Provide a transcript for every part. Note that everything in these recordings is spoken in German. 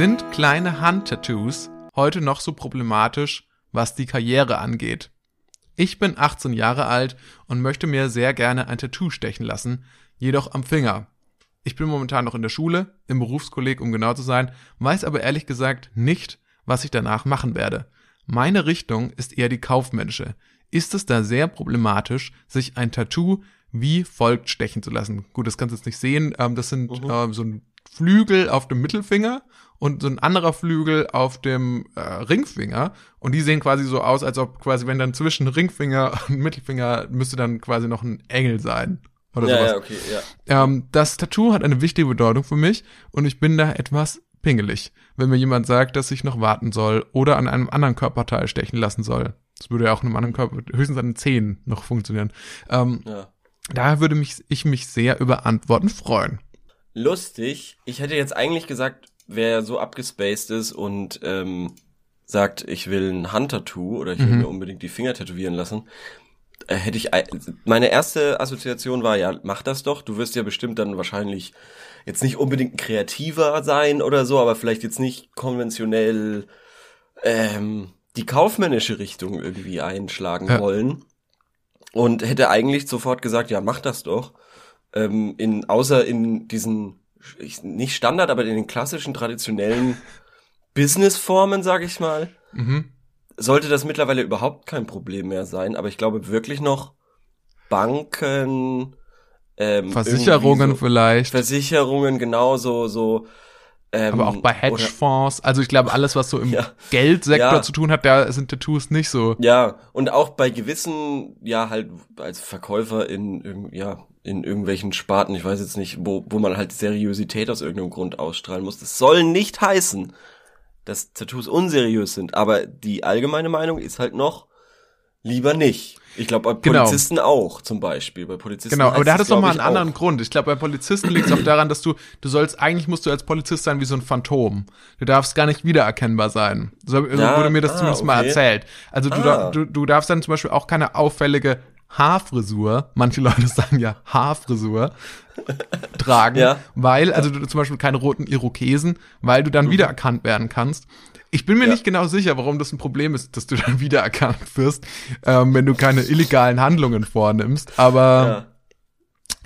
Sind kleine Handtattoos heute noch so problematisch, was die Karriere angeht? Ich bin 18 Jahre alt und möchte mir sehr gerne ein Tattoo stechen lassen, jedoch am Finger. Ich bin momentan noch in der Schule, im Berufskolleg, um genau zu sein, weiß aber ehrlich gesagt nicht, was ich danach machen werde. Meine Richtung ist eher die kaufmännische. Ist es da sehr problematisch, sich ein Tattoo wie folgt stechen zu lassen? Gut, das kannst du jetzt nicht sehen. Ähm, das sind Mhm. ähm, so ein Flügel auf dem Mittelfinger und so ein anderer Flügel auf dem äh, Ringfinger. Und die sehen quasi so aus, als ob quasi, wenn dann zwischen Ringfinger und Mittelfinger müsste dann quasi noch ein Engel sein. Oder ja, sowas. ja, okay, ja. Ähm, das Tattoo hat eine wichtige Bedeutung für mich und ich bin da etwas pingelig, wenn mir jemand sagt, dass ich noch warten soll oder an einem anderen Körperteil stechen lassen soll. Das würde ja auch in einem anderen Körper, höchstens an den Zähnen noch funktionieren. Ähm, ja. daher würde mich, ich mich sehr über Antworten freuen. Lustig. Ich hätte jetzt eigentlich gesagt, wer so abgespaced ist und ähm, sagt, ich will ein Handtattoo oder ich will Mhm. mir unbedingt die Finger tätowieren lassen, äh, hätte ich ei- meine erste Assoziation war ja, mach das doch. Du wirst ja bestimmt dann wahrscheinlich jetzt nicht unbedingt kreativer sein oder so, aber vielleicht jetzt nicht konventionell ähm, die kaufmännische Richtung irgendwie einschlagen Ja. wollen. Und hätte eigentlich sofort gesagt, ja, mach das doch. Ähm, in, außer in diesen, ich, nicht Standard, aber in den klassischen, traditionellen Businessformen, sag ich mal, Mhm. sollte das mittlerweile überhaupt kein Problem mehr sein. Aber ich glaube wirklich noch Banken, ähm, Versicherungen so, vielleicht, Versicherungen genauso, so, ähm, aber auch bei oder- Hedgefonds. Also ich glaube, alles, was so im Ja. Geldsektor Ja. zu tun hat, da sind Tattoos nicht so. Ja, und auch bei gewissen, ja, halt als Verkäufer in, irgend- ja, in irgendwelchen Sparten, ich weiß jetzt nicht, wo, wo man halt Seriosität aus irgendeinem Grund ausstrahlen muss. Das soll nicht heißen, dass Tattoos unseriös sind, aber die allgemeine Meinung ist halt noch lieber nicht. Ich glaube, bei Genau. Polizisten auch, zum Beispiel. Bei Polizisten Genau, aber da hat es noch glaub mal ich, einen anderen auch. Grund. Ich glaube, bei Polizisten liegt es auch daran, dass du, du sollst, eigentlich musst du als Polizist sein wie so ein Phantom. Du darfst gar nicht wiedererkennbar sein. So so Ja, wurde mir das ah, zumindest mal okay. erzählt. Also du, Ah. dar- du, du darfst dann zum Beispiel auch keine auffällige Haarfrisur, manche Leute sagen ja Haarfrisur, tragen, Ja. weil, also du, zum Beispiel keine roten Irokesen, weil du dann wiedererkannt werden kannst. Ich bin mir Mhm. Ja. nicht genau sicher, warum das ein Problem ist, dass du dann wiedererkannt wirst, ähm, wenn du keine illegalen Handlungen vornimmst. Aber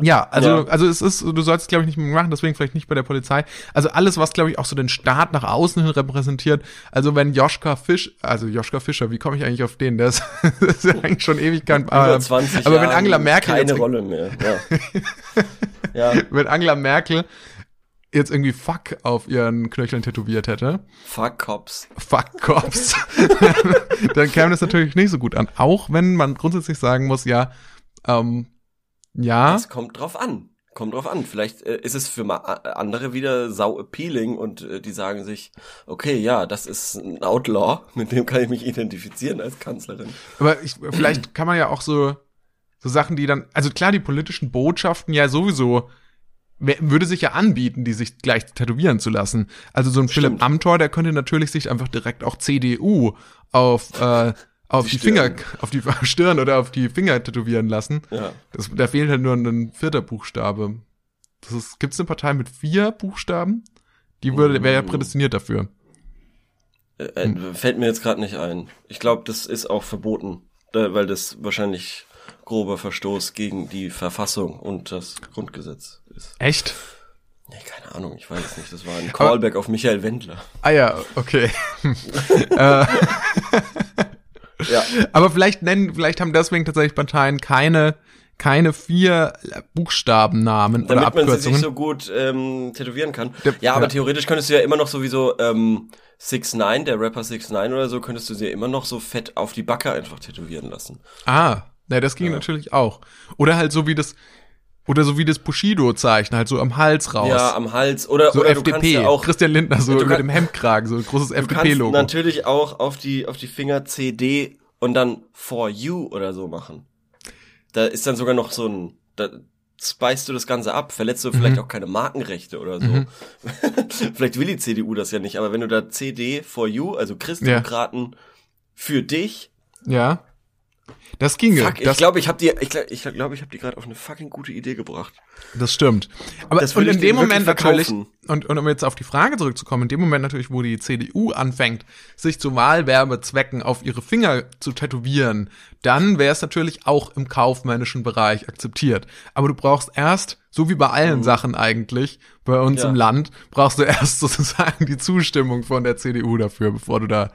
Ja. also, Ja. also es ist, du sollst es, glaube ich, nicht mehr machen, deswegen vielleicht nicht bei der Polizei. Also alles, was, glaube ich, auch so den Staat nach außen hin repräsentiert. Also wenn Joschka Fisch, also Joschka Fischer, wie komme ich eigentlich auf den? Der ist, das ist eigentlich schon ewig kein, Über äh, 20 aber wenn Angela Merkel keine jetzt, Rolle mehr. Ja. ja, wenn Angela Merkel jetzt irgendwie Fuck auf ihren Knöcheln tätowiert hätte, fuck Cops. Fuck Cops, dann käme das natürlich nicht so gut an. Auch wenn man grundsätzlich sagen muss, ja, ähm, ja, Das kommt drauf an. Kommt drauf an. Vielleicht äh, ist es für ma äh, andere wieder sau appealing und äh, die sagen sich, okay, ja, das ist ein Outlaw, mit dem kann ich mich identifizieren als Kanzlerin. Aber ich, vielleicht kann man ja auch so, so Sachen, die dann, also klar, die politischen Botschaften ja sowieso, würde sich ja anbieten, die sich gleich tätowieren zu lassen. Also so ein Philipp Stimmt. Amthor, der könnte natürlich sich einfach direkt auch CDU auf, äh, auf die, Die Finger, Stirn. auf die Stirn oder auf die Finger tätowieren lassen. Ja. Das, da fehlt halt nur ein vierter Buchstabe. Das ist, gibt's eine Partei mit vier Buchstaben? Die würde, wäre ja Mm. prädestiniert dafür. Äh, äh, Fällt mir jetzt gerade nicht ein. Ich glaube, das ist auch verboten, äh, weil das wahrscheinlich grober Verstoß gegen die Verfassung und das Grundgesetz ist. Echt? Nee, keine Ahnung, ich weiß es nicht. Das war ein Callback auf Michael Wendler. Ah ja, okay. Ja. Aber vielleicht nennen, vielleicht haben deswegen tatsächlich Parteien keine, keine vier Buchstabennamen oder Damit man sie sich Abkürzungen. so gut ähm, tätowieren kann. Der- ja, aber ja. theoretisch könntest du ja immer noch sowieso ähm, 6 9 der Rapper 6 9 oder so, könntest du sie ja immer noch so fett auf die Backe einfach tätowieren lassen. ah, na, das ging Ja. natürlich auch. Oder halt so wie das, Oder so wie das Bushido-Zeichen, halt so am Hals raus. Ja, am Hals. Oder, so oder FDP. ja auch, Christian Lindner so über kann- dem Hemdkragen, so ein großes FDP-Logo. natürlich auch auf die, auf die Finger CD und dann For You oder so machen. Da ist dann sogar noch so ein, da speist du das Ganze ab, verletzt du Mhm. vielleicht auch keine Markenrechte oder so. vielleicht will die CDU das ja nicht, aber wenn du da CD For You, also Christdemokraten für dich, Ja. Das ginge. fuck, ich glaube, ich habe die, ich glaube, ich, glaub, ich habe die gerade auf eine fucking gute Idee gebracht. das stimmt. Aber Das und in dem Moment natürlich, und, und um jetzt auf die Frage zurückzukommen, in dem Moment natürlich, wo die CDU anfängt, sich zu Wahlwerbezwecken auf ihre Finger zu tätowieren, dann wäre es natürlich auch im kaufmännischen Bereich akzeptiert. Aber du brauchst erst, so wie bei allen Sachen eigentlich, bei uns Mhm. Ja. im Land, brauchst du erst sozusagen die Zustimmung von der CDU dafür, bevor du da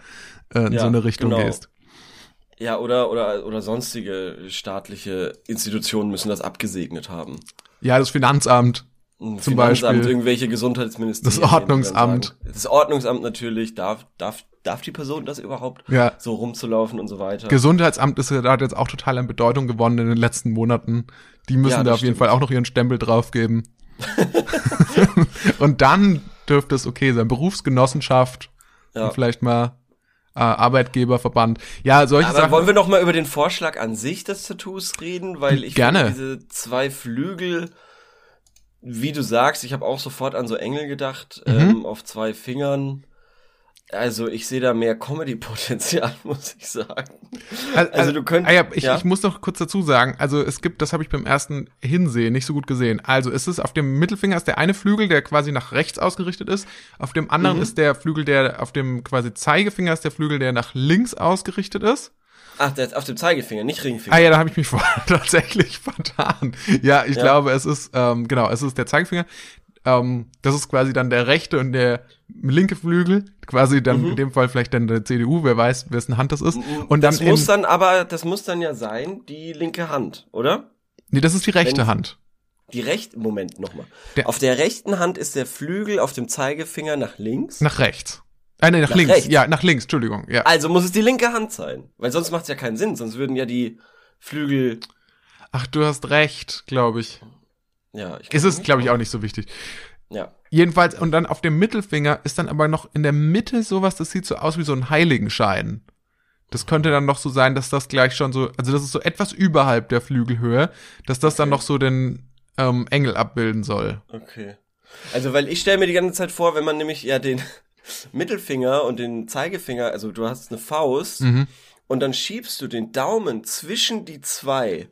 äh, in Ja, so eine Richtung genau. gehst. Ja, oder, oder, oder sonstige staatliche Institutionen müssen das abgesegnet haben. Ja, das Finanzamt. Ein Zum Finanzamt, Beispiel. irgendwelche Gesundheitsministerien. Das Ordnungsamt. Das Ordnungsamt natürlich, darf, darf, darf die Person das überhaupt? Ja. So rumzulaufen und so weiter. Gesundheitsamt ist hat jetzt auch total an Bedeutung gewonnen in den letzten Monaten. Die müssen Ja, da auf jeden stimmt. Fall auch noch ihren Stempel draufgeben. und dann dürfte es okay sein. Berufsgenossenschaft Ja. und vielleicht mal Arbeitgeberverband. Ja, solche Aber Sachen. wollen wir noch mal über den Vorschlag an sich des Tattoos reden? Weil ich Gerne. finde, diese zwei Flügel, wie du sagst, ich habe auch sofort an so Engel gedacht, Mhm. ähm, auf zwei Fingern. Also ich sehe da mehr Comedy-Potenzial, muss ich sagen. Al- also du könnt- Ah ja, ich, ja? ich muss noch kurz dazu sagen, also es gibt, das habe ich beim ersten Hinsehen nicht so gut gesehen. Also es ist auf dem Mittelfinger ist der eine Flügel, der quasi nach rechts ausgerichtet ist. Auf dem anderen Mhm. ist der Flügel, der auf dem quasi Zeigefinger ist der Flügel, der nach links ausgerichtet ist. Ach, der ist auf dem Zeigefinger, nicht Ringfinger. Ah ja, da habe ich mich tatsächlich vertan. Ja, ich Ja. glaube, es ist, ähm, genau, es ist der Zeigefinger. Ähm, das ist quasi dann der rechte und der linke Flügel. Quasi dann in dem Fall vielleicht dann der CDU, wer weiß, wessen Hand das ist. Und dann Mhm. das muss in, dann aber, das muss dann ja sein, die linke Hand, oder? nee, das ist die rechte wenn- Hand. Die rechte, Moment nochmal. Auf der rechten Hand ist der Flügel auf dem Zeigefinger nach links. Nach rechts. Ah, nee, nach, Nach links. rechts. Ja, nach links, Entschuldigung. Ja. Also muss es die linke Hand sein. Weil sonst macht es ja keinen Sinn. Sonst würden ja die Flügel. Ach, du hast recht, glaube ich. Ja, ich Es ist, glaube ich, auch nicht so wichtig. Ja. Jedenfalls, und dann auf dem Mittelfinger ist dann aber noch in der Mitte sowas, das sieht so aus wie so ein Heiligenschein. Das könnte dann noch so sein, dass das gleich schon so, also das ist so etwas überhalb der Flügelhöhe, dass das dann Okay. noch so den ähm, Engel abbilden soll. Okay. Also, weil ich stelle mir die ganze Zeit vor, wenn man nämlich ja den Mittelfinger und den Zeigefinger, also du hast eine Faust Mhm. und dann schiebst du den Daumen zwischen die zwei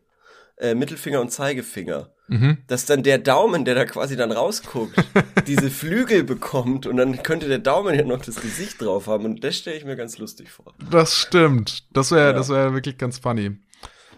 äh, Mittelfinger und Zeigefinger. Mhm. Dass dann der Daumen, der da quasi dann rausguckt, diese Flügel bekommt und dann könnte der Daumen ja noch das Gesicht drauf haben und das stelle ich mir ganz lustig vor. Das stimmt. Das wäre, Ja. das wäre wirklich ganz funny.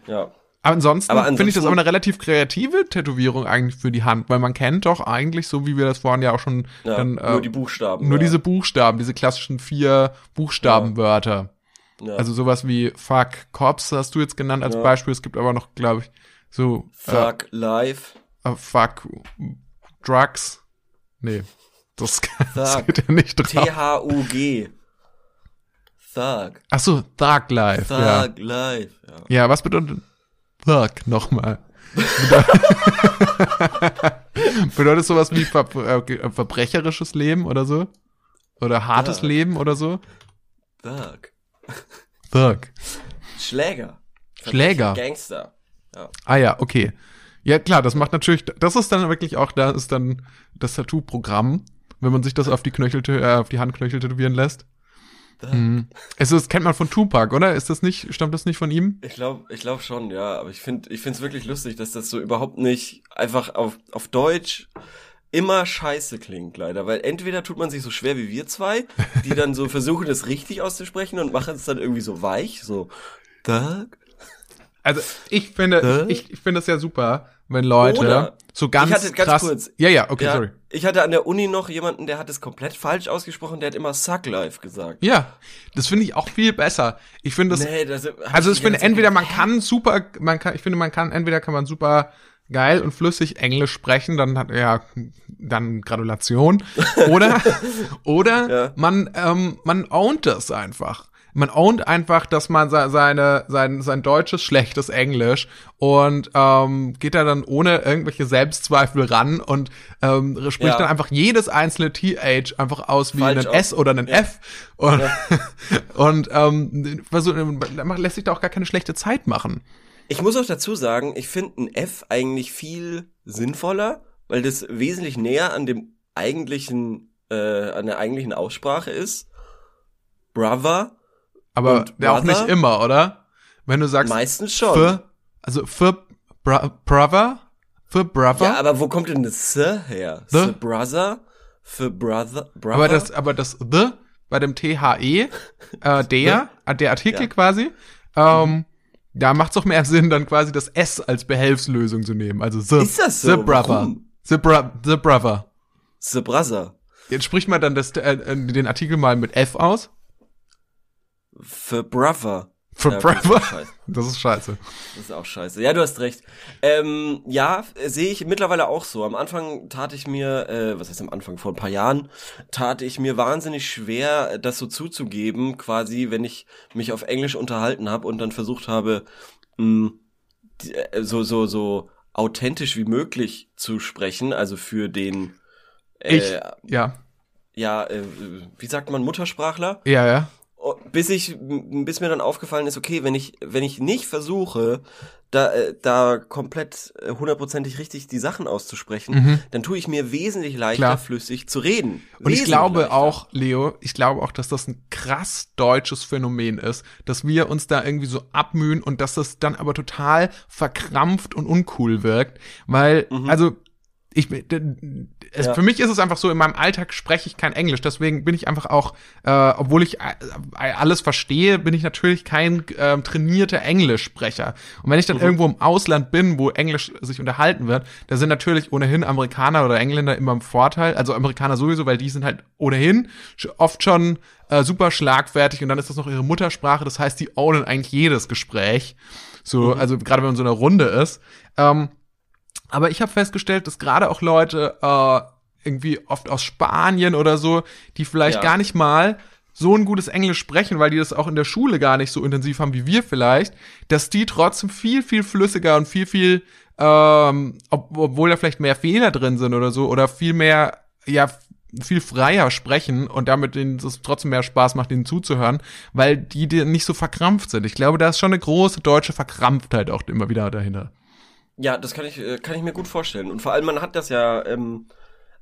Ja. Aber ansonsten, Aber finde ich das ansonsten- aber eine relativ kreative Tätowierung eigentlich für die Hand, weil man kennt doch eigentlich, so wie wir das vorhin ja auch schon ja dann, nur äh, die Buchstaben. nur ja. diese Buchstaben, diese klassischen vier Buchstabenwörter. ja. Also sowas wie Fuck Cops hast du jetzt genannt als. Beispiel. Es gibt aber noch, glaube ich, so Fuck Life. äh, äh, Fuck Drugs. Nee, das, geht ja nicht drauf. T-H-U-G. Thug. Ach so, Thug Life. Thug Ja. Life. Ja. ja, was bedeutet Thug nochmal? bedeutet sowas wie ver äh, verbrecherisches Leben oder so? Oder hartes Thug. Leben oder so? Thug. Thug. Schläger. Schläger. Gangster. Ah ja, okay. Ja, klar, das macht natürlich, das ist dann wirklich auch, da ist dann das Tattoo-Programm, wenn man sich das auf die Knöchel, äh, auf die Handknöchel tätowieren lässt. Mhm. Es ist, kennt man von Tupac, oder? Ist das nicht, stammt das nicht von ihm? Ich glaube, ich glaube schon, ja. Aber ich finde, ich finde es wirklich lustig, dass das so überhaupt nicht einfach auf, auf Deutsch immer scheiße klingt, leider. Weil entweder tut man sich so schwer wie wir zwei, die dann so versuchen, das richtig auszusprechen und machen es dann irgendwie so weich, so Thug. Also, ich finde, ich, ich finde das ja super, wenn Leute Oder- so ganz Ich hatte ganz krass. kurz- Ja, ja, okay, ja, sorry. Ich hatte an der Uni noch jemanden, der hat es komplett falsch ausgesprochen, der hat immer Suck Life gesagt. Ja, das finde ich auch viel besser. Ich finde das, nee, das also ich finde entweder man kann super, man kann, ich finde man kann, entweder kann man super geil und flüssig Englisch sprechen, dann hat ja dann Gratulation oder oder Ja. man ähm, man ownt das einfach. Man ownt einfach, dass man se- seine, sein, sein deutsches schlechtes Englisch und ähm, geht da dann ohne irgendwelche Selbstzweifel ran und ähm, spricht Ja. dann einfach jedes einzelne TH einfach aus wie Falsch ein. S oder ein F und, und ähm, versuch, lässt sich da auch gar keine schlechte Zeit machen. Ich muss auch dazu sagen, ich finde ein F eigentlich viel sinnvoller, weil das wesentlich näher an dem eigentlichen, äh, an der eigentlichen Aussprache ist. Brother, Aber ja, auch nicht immer, oder? Wenn du sagst meistens schon. für, also für bra Brother, für Brother. ja, aber wo kommt denn das S her? The? The brother? Für brother? brother? aber das, aber das the bei dem THE, äh, der, der Artikel Ja. quasi, ähm, da macht es doch mehr Sinn, dann quasi das S als Behelfslösung zu nehmen. Also the, Ist das so? the brother, Warum? the, bro the brother. The brother. Jetzt spricht man dann das, äh, äh, den Artikel mal mit F aus. Für brother. For Ja, das ist brother. Das ist scheiße. Das ist auch scheiße. Ja, du hast recht. Ähm, ja, äh, sehe ich mittlerweile auch so. Am Anfang tat ich mir, äh, was heißt am Anfang, vor ein paar Jahren, tat ich mir wahnsinnig schwer, das so zuzugeben, quasi, wenn ich mich auf Englisch unterhalten habe und dann versucht habe, mh, die, äh, so, so, so authentisch wie möglich zu sprechen, also für den, äh, Ich, ja, ja, äh, wie sagt man, Muttersprachler? ja, ja. Oh, bis ich bis mir dann aufgefallen ist, okay, wenn ich wenn ich nicht versuche, da äh, da komplett äh, hundertprozentig richtig die Sachen auszusprechen, dann tue ich mir wesentlich leichter Mhm. Klar. flüssig zu reden. Und ich Wesentlich glaube leichter. auch, Leo, ich glaube auch, dass das ein krass deutsches Phänomen ist, dass wir uns da irgendwie so abmühen und dass das dann aber total verkrampft und uncool wirkt, weil, also, ich, es, Ja. für mich ist es einfach so, in meinem Alltag spreche ich kein Englisch, deswegen bin ich einfach auch, äh, obwohl ich äh, äh, alles verstehe, bin ich natürlich kein ähm, trainierter Englischsprecher. Und wenn ich dann Mhm. irgendwo im Ausland bin, wo Englisch sich unterhalten wird, da sind natürlich ohnehin Amerikaner oder Engländer immer im Vorteil, also Amerikaner sowieso, weil die sind halt ohnehin oft schon äh, super schlagfertig und dann ist das noch ihre Muttersprache, das heißt, die ownen eigentlich jedes Gespräch. So, Mhm. also gerade wenn man in so einer Runde ist. Ähm, aber ich habe festgestellt, dass gerade auch Leute äh, irgendwie oft aus Spanien oder so, die vielleicht Ja. gar nicht mal so ein gutes Englisch sprechen, weil die das auch in der Schule gar nicht so intensiv haben wie wir vielleicht, dass die trotzdem viel, viel flüssiger und viel, viel, ähm, ob, obwohl da vielleicht mehr Fehler drin sind oder so, oder viel mehr, ja, viel freier sprechen und damit denen es trotzdem mehr Spaß macht, ihnen zuzuhören, weil die, die nicht so verkrampft sind. Ich glaube, da ist schon eine große deutsche Verkrampftheit auch immer wieder dahinter. Ja, das kann ich, äh, kann ich mir gut vorstellen. Und vor allem, man hat das ja ähm,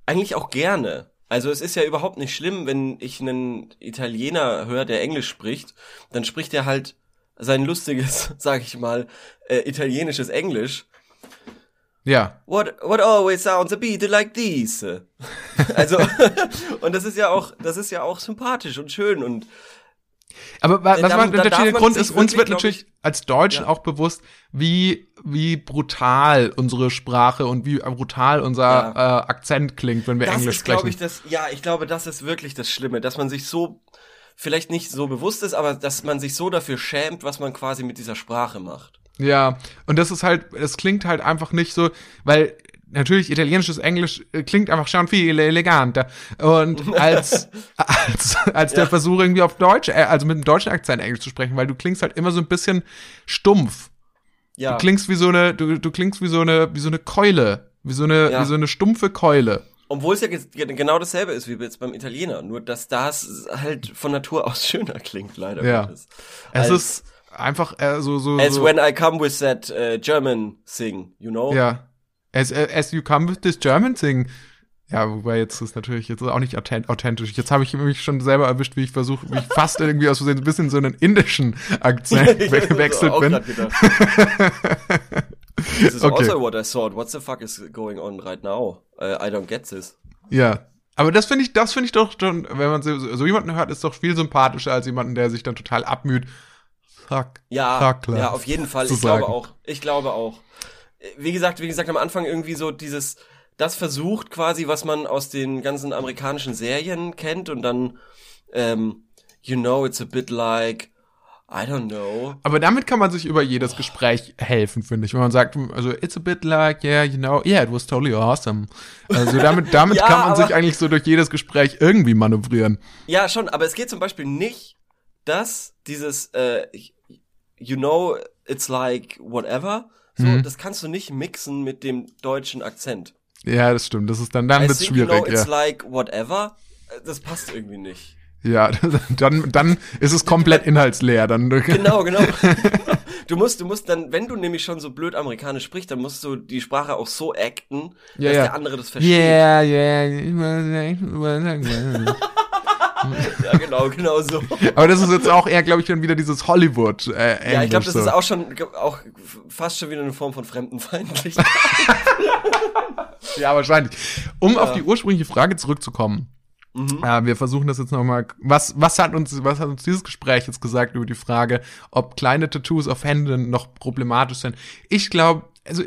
eigentlich auch gerne. Also es ist ja überhaupt nicht schlimm, wenn ich einen Italiener höre, der Englisch spricht, dann spricht er halt sein lustiges, sag ich mal, äh, italienisches Englisch. Ja, What what always sounds a bit like this. Also und das ist ja auch, das ist ja auch sympathisch und schön und Aber wa- was da- man, da natürlich darf der Grund ist, uns wird natürlich ich- als Deutschen Ja. auch bewusst, wie, wie brutal unsere Sprache und wie brutal unser Ja. äh, Akzent klingt, wenn wir das Englisch ist, sprechen. ich, das, ja, ich glaube, das ist wirklich das Schlimme, dass man sich so, vielleicht nicht so bewusst ist, aber dass man sich so dafür schämt, was man quasi mit dieser Sprache macht. Ja, und das ist halt, es klingt halt einfach nicht so, weil natürlich italienisches Englisch äh, klingt einfach schon viel eleganter. Und als, als, als der Ja. Versuch irgendwie auf Deutsch, äh, also mit einem deutschen Akzent Englisch zu sprechen, weil du klingst halt immer so ein bisschen stumpf. Ja, Du klingst wie so eine, du, du klingst wie so eine, wie so eine Keule. Wie so eine, Ja. wie so eine stumpfe Keule. obwohl es ja ge- ge- genau dasselbe ist wie jetzt beim Italiener, nur dass das halt von Natur aus schöner klingt, leider Ja. Gottes. Es ist einfach äh, so, so, As so when I come with that uh, German thing, you know? ja. As, as you come with this German thing. Ja, wobei jetzt ist natürlich jetzt auch nicht authent- authentisch. Jetzt habe ich mich schon selber erwischt, wie ich versuche, wie ich fast irgendwie aus Versehen ein bisschen so einen indischen Akzent so gewechselt bin. This is Okay. also what I thought. What the fuck is going on right now? Uh, I don't get this. Ja. Aber das finde ich, das finde ich doch schon, wenn man so, so jemanden hört, ist doch viel sympathischer als jemanden, der sich dann total abmüht. Fuck. Ja, fuck, klar. ja, auf jeden Fall. Ich glaube sagen. auch. Ich glaube auch. Wie gesagt, wie gesagt, am Anfang irgendwie so dieses, das versucht quasi, was man aus den ganzen amerikanischen Serien kennt und dann, ähm, you know, it's a bit like, I don't know. Aber damit kann man sich über jedes Gespräch helfen, finde ich. Wenn man sagt, also it's a bit like, yeah, you know, yeah, it was totally awesome. Also damit, damit Ja, kann man aber- sich eigentlich so durch jedes Gespräch irgendwie manövrieren. Ja, schon, aber es geht zum Beispiel nicht das, dieses, äh, you know, it's like whatever, so, Mhm. das kannst du nicht mixen mit dem deutschen Akzent. Ja, das stimmt. Das ist dann, dann wird's schwierig, it's ja. like whatever, äh, das passt irgendwie nicht. Ja, dann, dann ist es komplett inhaltsleer. Dann, Genau, genau. Du musst, du musst dann, wenn du nämlich schon so blöd amerikanisch sprichst, dann musst du die Sprache auch so acten, Ja, dass ja. der andere das versteht. Yeah, yeah. Ja, genau, genau so. Aber das ist jetzt auch eher, glaube ich, dann wieder dieses Hollywood äh. Ja, ich glaube, das so. ist auch schon auch fast schon wieder eine Form von Fremdenfeindlichkeit. Ja, wahrscheinlich. Um auf die ursprüngliche Frage zurückzukommen. Mhm. Äh, wir versuchen das jetzt nochmal. Was, was hat uns, was hat uns dieses Gespräch jetzt gesagt über die Frage, ob kleine Tattoos auf Händen noch problematisch sind? Ich glaube, also,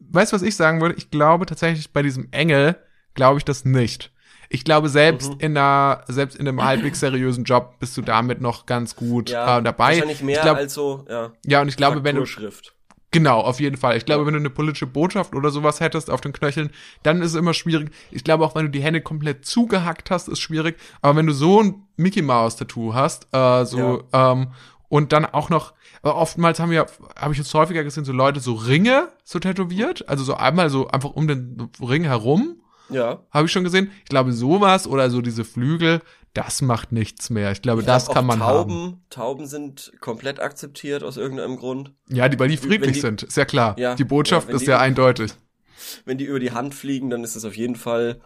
weißt du, was ich sagen würde? Ich glaube tatsächlich bei diesem Engel, glaube ich das nicht. Ich glaube, selbst Mhm. in einer, selbst in einem halbwegs seriösen Job bist du damit noch ganz gut Ja, äh, dabei. wahrscheinlich mehr ich glaub, als so, ja. ja, und ich glaube, wenn du, Frakturschrift. Genau, auf jeden Fall. Ich glaube, Ja. wenn du eine politische Botschaft oder sowas hättest auf den Knöcheln, dann ist es immer schwierig. Ich glaube, auch wenn du die Hände komplett zugehackt hast, ist schwierig. Aber wenn du so ein Mickey Mouse Tattoo hast, äh, so ähm, und dann auch noch, aber oftmals haben wir, habe ich jetzt häufiger gesehen, so Leute so Ringe so tätowiert, also so einmal so einfach um den Ring herum, Ja. habe ich schon gesehen. Ich glaube, sowas oder so diese Flügel, das macht nichts mehr. Ich glaube, Ich das glaub, kann man Tauben, haben. Tauben sind komplett akzeptiert aus irgendeinem Grund. Ja, die, weil die friedlich die- sind, ist ja klar. Ja, die Botschaft ja, ist die- ja eindeutig. Wenn die über die Hand fliegen, dann ist das auf jeden Fall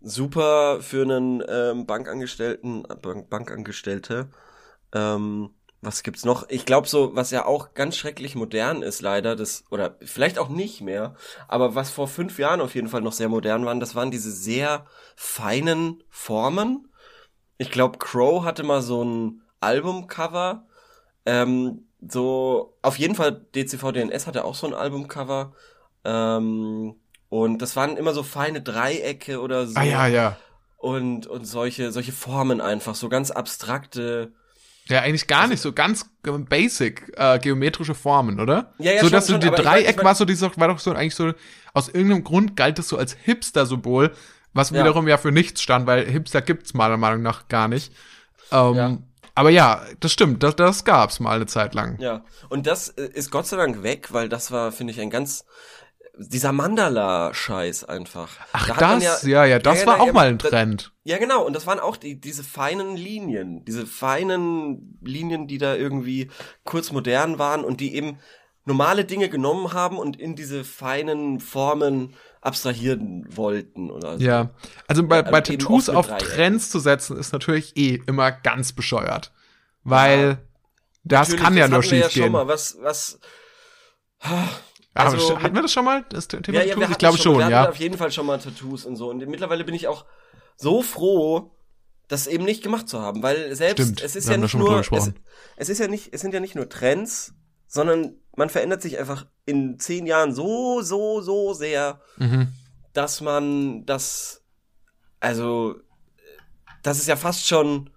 super für einen ähm, Bankangestellten, äh, Bank Bankangestellte. Ähm, was gibt's noch? Ich glaube so, was ja auch ganz schrecklich modern ist leider, das oder vielleicht auch nicht mehr, aber was vor fünf Jahren auf jeden Fall noch sehr modern waren, das waren diese sehr feinen Formen. Ich glaube, Crow hatte mal so ein Albumcover. Ähm, so auf jeden Fall DCV DNS hatte auch so ein Albumcover. Ähm, und das waren immer so feine Dreiecke oder so. Ah ja, ja. Und, und solche, solche Formen einfach, so ganz abstrakte. Ja, eigentlich gar nicht, so ganz äh, basic äh, geometrische Formen, oder? Ja, ja, so schon, dass du schon, die aber ich Dreieck mein- ich mein- war so war doch so eigentlich so aus irgendeinem Grund galt es so als Hipster-Symbol, was Ja. wiederum ja für nichts stand, weil Hipster gibt's meiner Meinung nach gar nicht. Ähm, Ja. Aber ja, das stimmt, das, das gab's mal eine Zeit lang. Ja. Und das äh, ist Gott sei Dank weg, weil das war, finde ich, ein ganz, dieser Mandala-Scheiß einfach. Ach, Da das, ja, ja, das ja, war na, auch ja, mal ein da- Trend. Ja, genau. Und das waren auch die, diese feinen Linien, diese feinen Linien, die da irgendwie kurz modern waren und die eben normale Dinge genommen haben und in diese feinen Formen abstrahieren wollten oder so. Ja, also bei, Ja, bei eben Tattoos auf Dreiecken. Trends zu setzen, ist natürlich eh immer ganz bescheuert. Weil Ja, das Natürlich, kann ja nur hatten wir schief ja schon gehen. mal. Was, was, Ja, Also mit- hatten wir das schon mal, das Thema ja, ja, Tattoos? Ich glaube schon, wir ja. hatten auf jeden Fall schon mal Tattoos und so. Und mittlerweile bin ich auch so froh, das eben nicht gemacht zu haben, weil selbst Stimmt, es ist ja nicht schon nur, es, es ist ja nicht, es sind ja nicht nur Trends, sondern man verändert sich einfach in zehn Jahren so, so, so sehr, Mhm. dass man das, also, dass es ja fast schon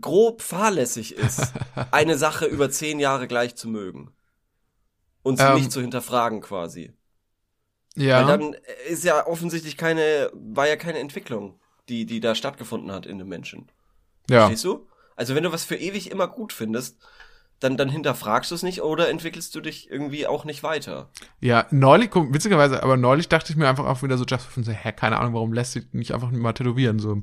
grob fahrlässig ist, eine Sache über zehn Jahre gleich zu mögen. Und sie Ähm, nicht zu hinterfragen quasi. Ja. Weil dann ist ja offensichtlich keine, war ja keine Entwicklung, die, die da stattgefunden hat in dem Menschen. ja. Verstehst du? Also wenn du was für ewig immer gut findest, dann, dann hinterfragst du es nicht oder entwickelst du dich irgendwie auch nicht weiter. Ja, neulich, witzigerweise, aber neulich dachte ich mir einfach auch wieder so, just von so, hä, keine Ahnung, warum lässt sie nicht einfach mal tätowieren, so.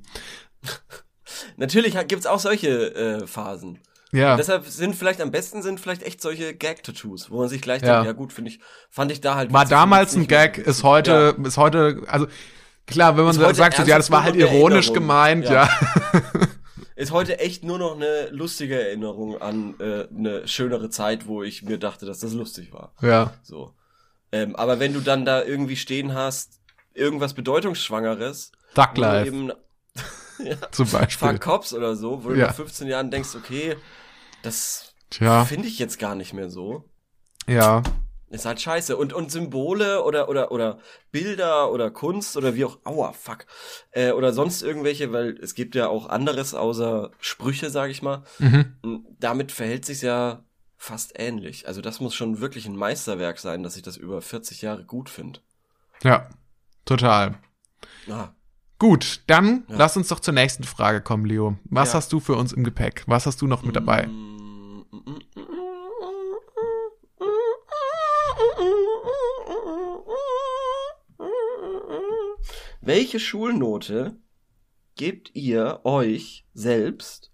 Natürlich gibt's auch solche äh, Phasen. Ja. Deshalb sind vielleicht am besten sind vielleicht echt solche Gag-Tattoos, wo man sich gleich Ja. denkt, ja gut, finde ich, fand ich da halt. War damals ein Gag, ist heute, Ja. ist heute, also, klar, wenn man so sagt, so, ja, das war halt ironisch Erinnerung. gemeint, ja. Ja. Ist heute echt nur noch eine lustige Erinnerung an äh, eine schönere Zeit, wo ich mir dachte, dass das lustig war. Ja. So. Ähm, aber wenn du dann da irgendwie stehen hast, irgendwas Bedeutungsschwangeres, Duck wo eben zum Beispiel. Fuck Cops oder so, wo du Ja. nach 15 Jahren denkst, okay, das finde ich jetzt gar nicht mehr so. ja. Ist halt scheiße. Und, und Symbole oder, oder, oder Bilder oder Kunst oder wie auch, aua, fuck. Äh, oder sonst irgendwelche, weil es gibt ja auch anderes außer Sprüche, sag ich mal. Mhm. Damit verhält sich ja fast ähnlich. Also das muss schon wirklich ein Meisterwerk sein, dass ich das über 40 Jahre gut finde. Ja. Total. Ah, Gut, dann Ja. lass uns doch zur nächsten Frage kommen, Leo. Was Ja. hast du für uns im Gepäck? Was hast du noch mit dabei? Welche Schulnote gebt ihr euch selbst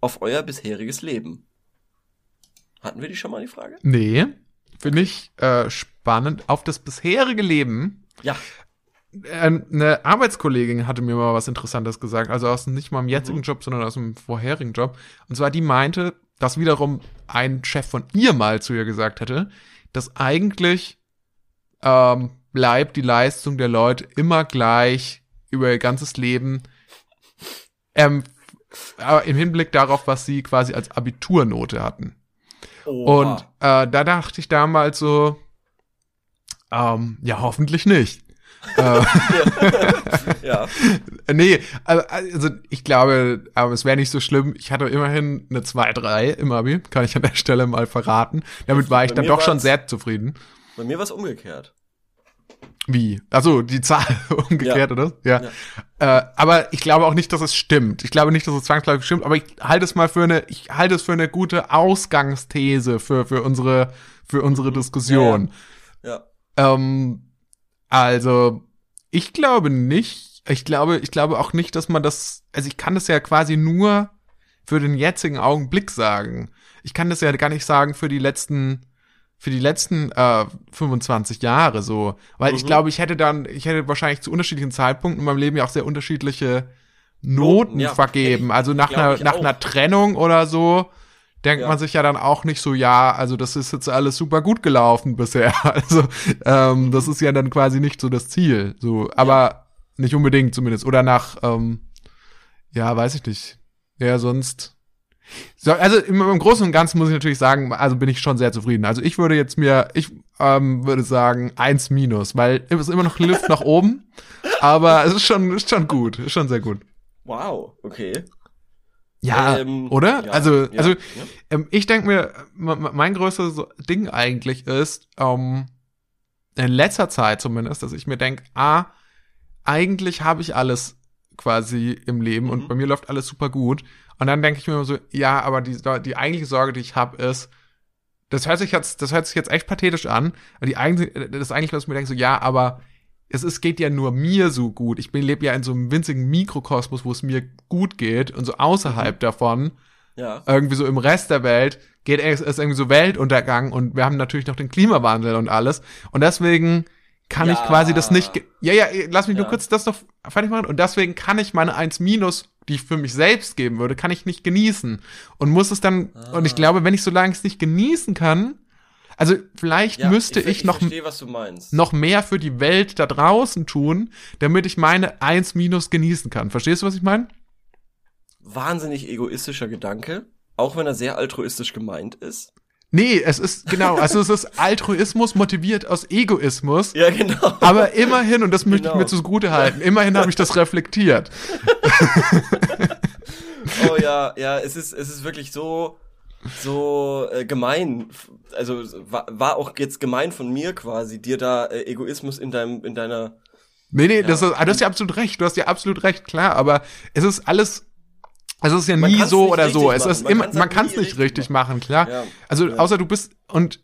auf euer bisheriges Leben? Hatten wir die schon mal die Frage? Nee, finde ich äh, spannend. Auf das bisherige Leben. Ja. Äh, Eine Arbeitskollegin hatte mir mal was Interessantes gesagt, also aus nicht mal dem jetzigen Job, sondern aus dem vorherigen Job. Und zwar die meinte, dass wiederum ein Chef von ihr mal zu ihr gesagt hätte, dass eigentlich ähm, bleibt die Leistung der Leute immer gleich über ihr ganzes Leben. Ähm, aber im Hinblick darauf, was sie quasi als Abiturnote hatten. Oha. Und äh, da dachte ich damals so, ähm, ja, hoffentlich nicht. äh, ja. nee, also, ich glaube, aber es wäre nicht so schlimm. Ich hatte immerhin eine 2-3 im Abi, kann ich an der Stelle mal verraten. Damit war ich dann doch schon sehr zufrieden. Bei mir war es umgekehrt. Wie? Also die Zahl umgekehrt, Ja. oder? Ja. Äh, aber ich glaube auch nicht, dass es stimmt. Ich glaube nicht, dass es zwangsläufig stimmt, aber ich halte es mal für eine, ich halte es für eine gute Ausgangsthese für, für unsere, für unsere Diskussion. Ja. Ähm, also, ich glaube nicht. Ich glaube, ich glaube auch nicht, dass man das, also ich kann das ja quasi nur für den jetzigen Augenblick sagen. Ich kann das ja gar nicht sagen für die letzten, für die letzten äh, 25 Jahre so. Weil ich Mhm. glaube, ich hätte dann, ich hätte wahrscheinlich zu unterschiedlichen Zeitpunkten in meinem Leben ja auch sehr unterschiedliche Noten Noten, ja. vergeben. Ich- Also nach einer, ich nach auch. einer Trennung oder so denkt Ja. man sich ja dann auch nicht so, ja, also das ist jetzt alles super gut gelaufen bisher. Also ähm, das ist ja dann quasi nicht so das Ziel. So, aber nicht unbedingt zumindest. Oder nach, ähm, ja, weiß ich nicht. Ja, sonst. So, also im, im Großen und Ganzen muss ich natürlich sagen, also bin ich schon sehr zufrieden. Also ich würde jetzt mir, ich ähm, würde sagen, eins minus, weil es ist immer noch Luft nach oben, aber es ist schon, ist schon gut, ist schon sehr gut. Wow, okay. Ja, Ähm, oder? ja, also, ja, also ja. ähm, ich denke mir, mein größtes Ding eigentlich ist, ähm, in letzter Zeit zumindest, dass ich mir denke, ah, eigentlich habe ich alles quasi im Leben Mhm. und bei mir läuft alles super gut. Und dann denke ich mir immer so, ja, aber die, die eigentliche Sorge, die ich habe, ist, das hört sich jetzt, das hört sich jetzt echt pathetisch an, die eigentliche, das eigentlich, was ich mir denke, so, ja, aber es ist, geht ja nur mir so gut. Ich lebe ja in so einem winzigen Mikrokosmos, wo es mir gut geht und so außerhalb Mhm. davon Ja. irgendwie so im Rest der Welt geht es ist irgendwie so Weltuntergang und wir haben natürlich noch den Klimawandel und alles und deswegen kann ich Ja. quasi das nicht ja ja lass mich nur Ja. kurz das noch fertig machen und deswegen kann ich meine 1 minus die ich für mich selbst geben würde kann ich nicht genießen und muss es dann und ich Ah. glaube wenn ich so lange es nicht genießen kann also vielleicht ja müsste ich, noch Ich verstehe, was du meinst. noch mehr für die Welt da draußen tun damit ich meine 1 minus genießen kann verstehst du was ich meine Wahnsinnig egoistischer Gedanke. Auch wenn er sehr altruistisch gemeint ist. Nee, es ist, genau, also es ist Altruismus motiviert aus Egoismus. Ja, genau. Aber immerhin, und das möchte Genau. ich mir zugute halten, immerhin habe ich das reflektiert. Oh ja, ja, es ist, es ist wirklich so, so äh, gemein. Also war, war auch jetzt gemein von mir quasi, dir da äh, Egoismus in deinem, in deiner. Nee, nee, Ja. das ist, ah, du hast ja absolut recht, du hast ja absolut recht, klar, aber es ist alles, also es ist ja Man nie so oder so. richtig Es machen. ist Man immer, man halt kann es nicht richtig richtig machen, klar. Ja. Also Ja. außer du bist und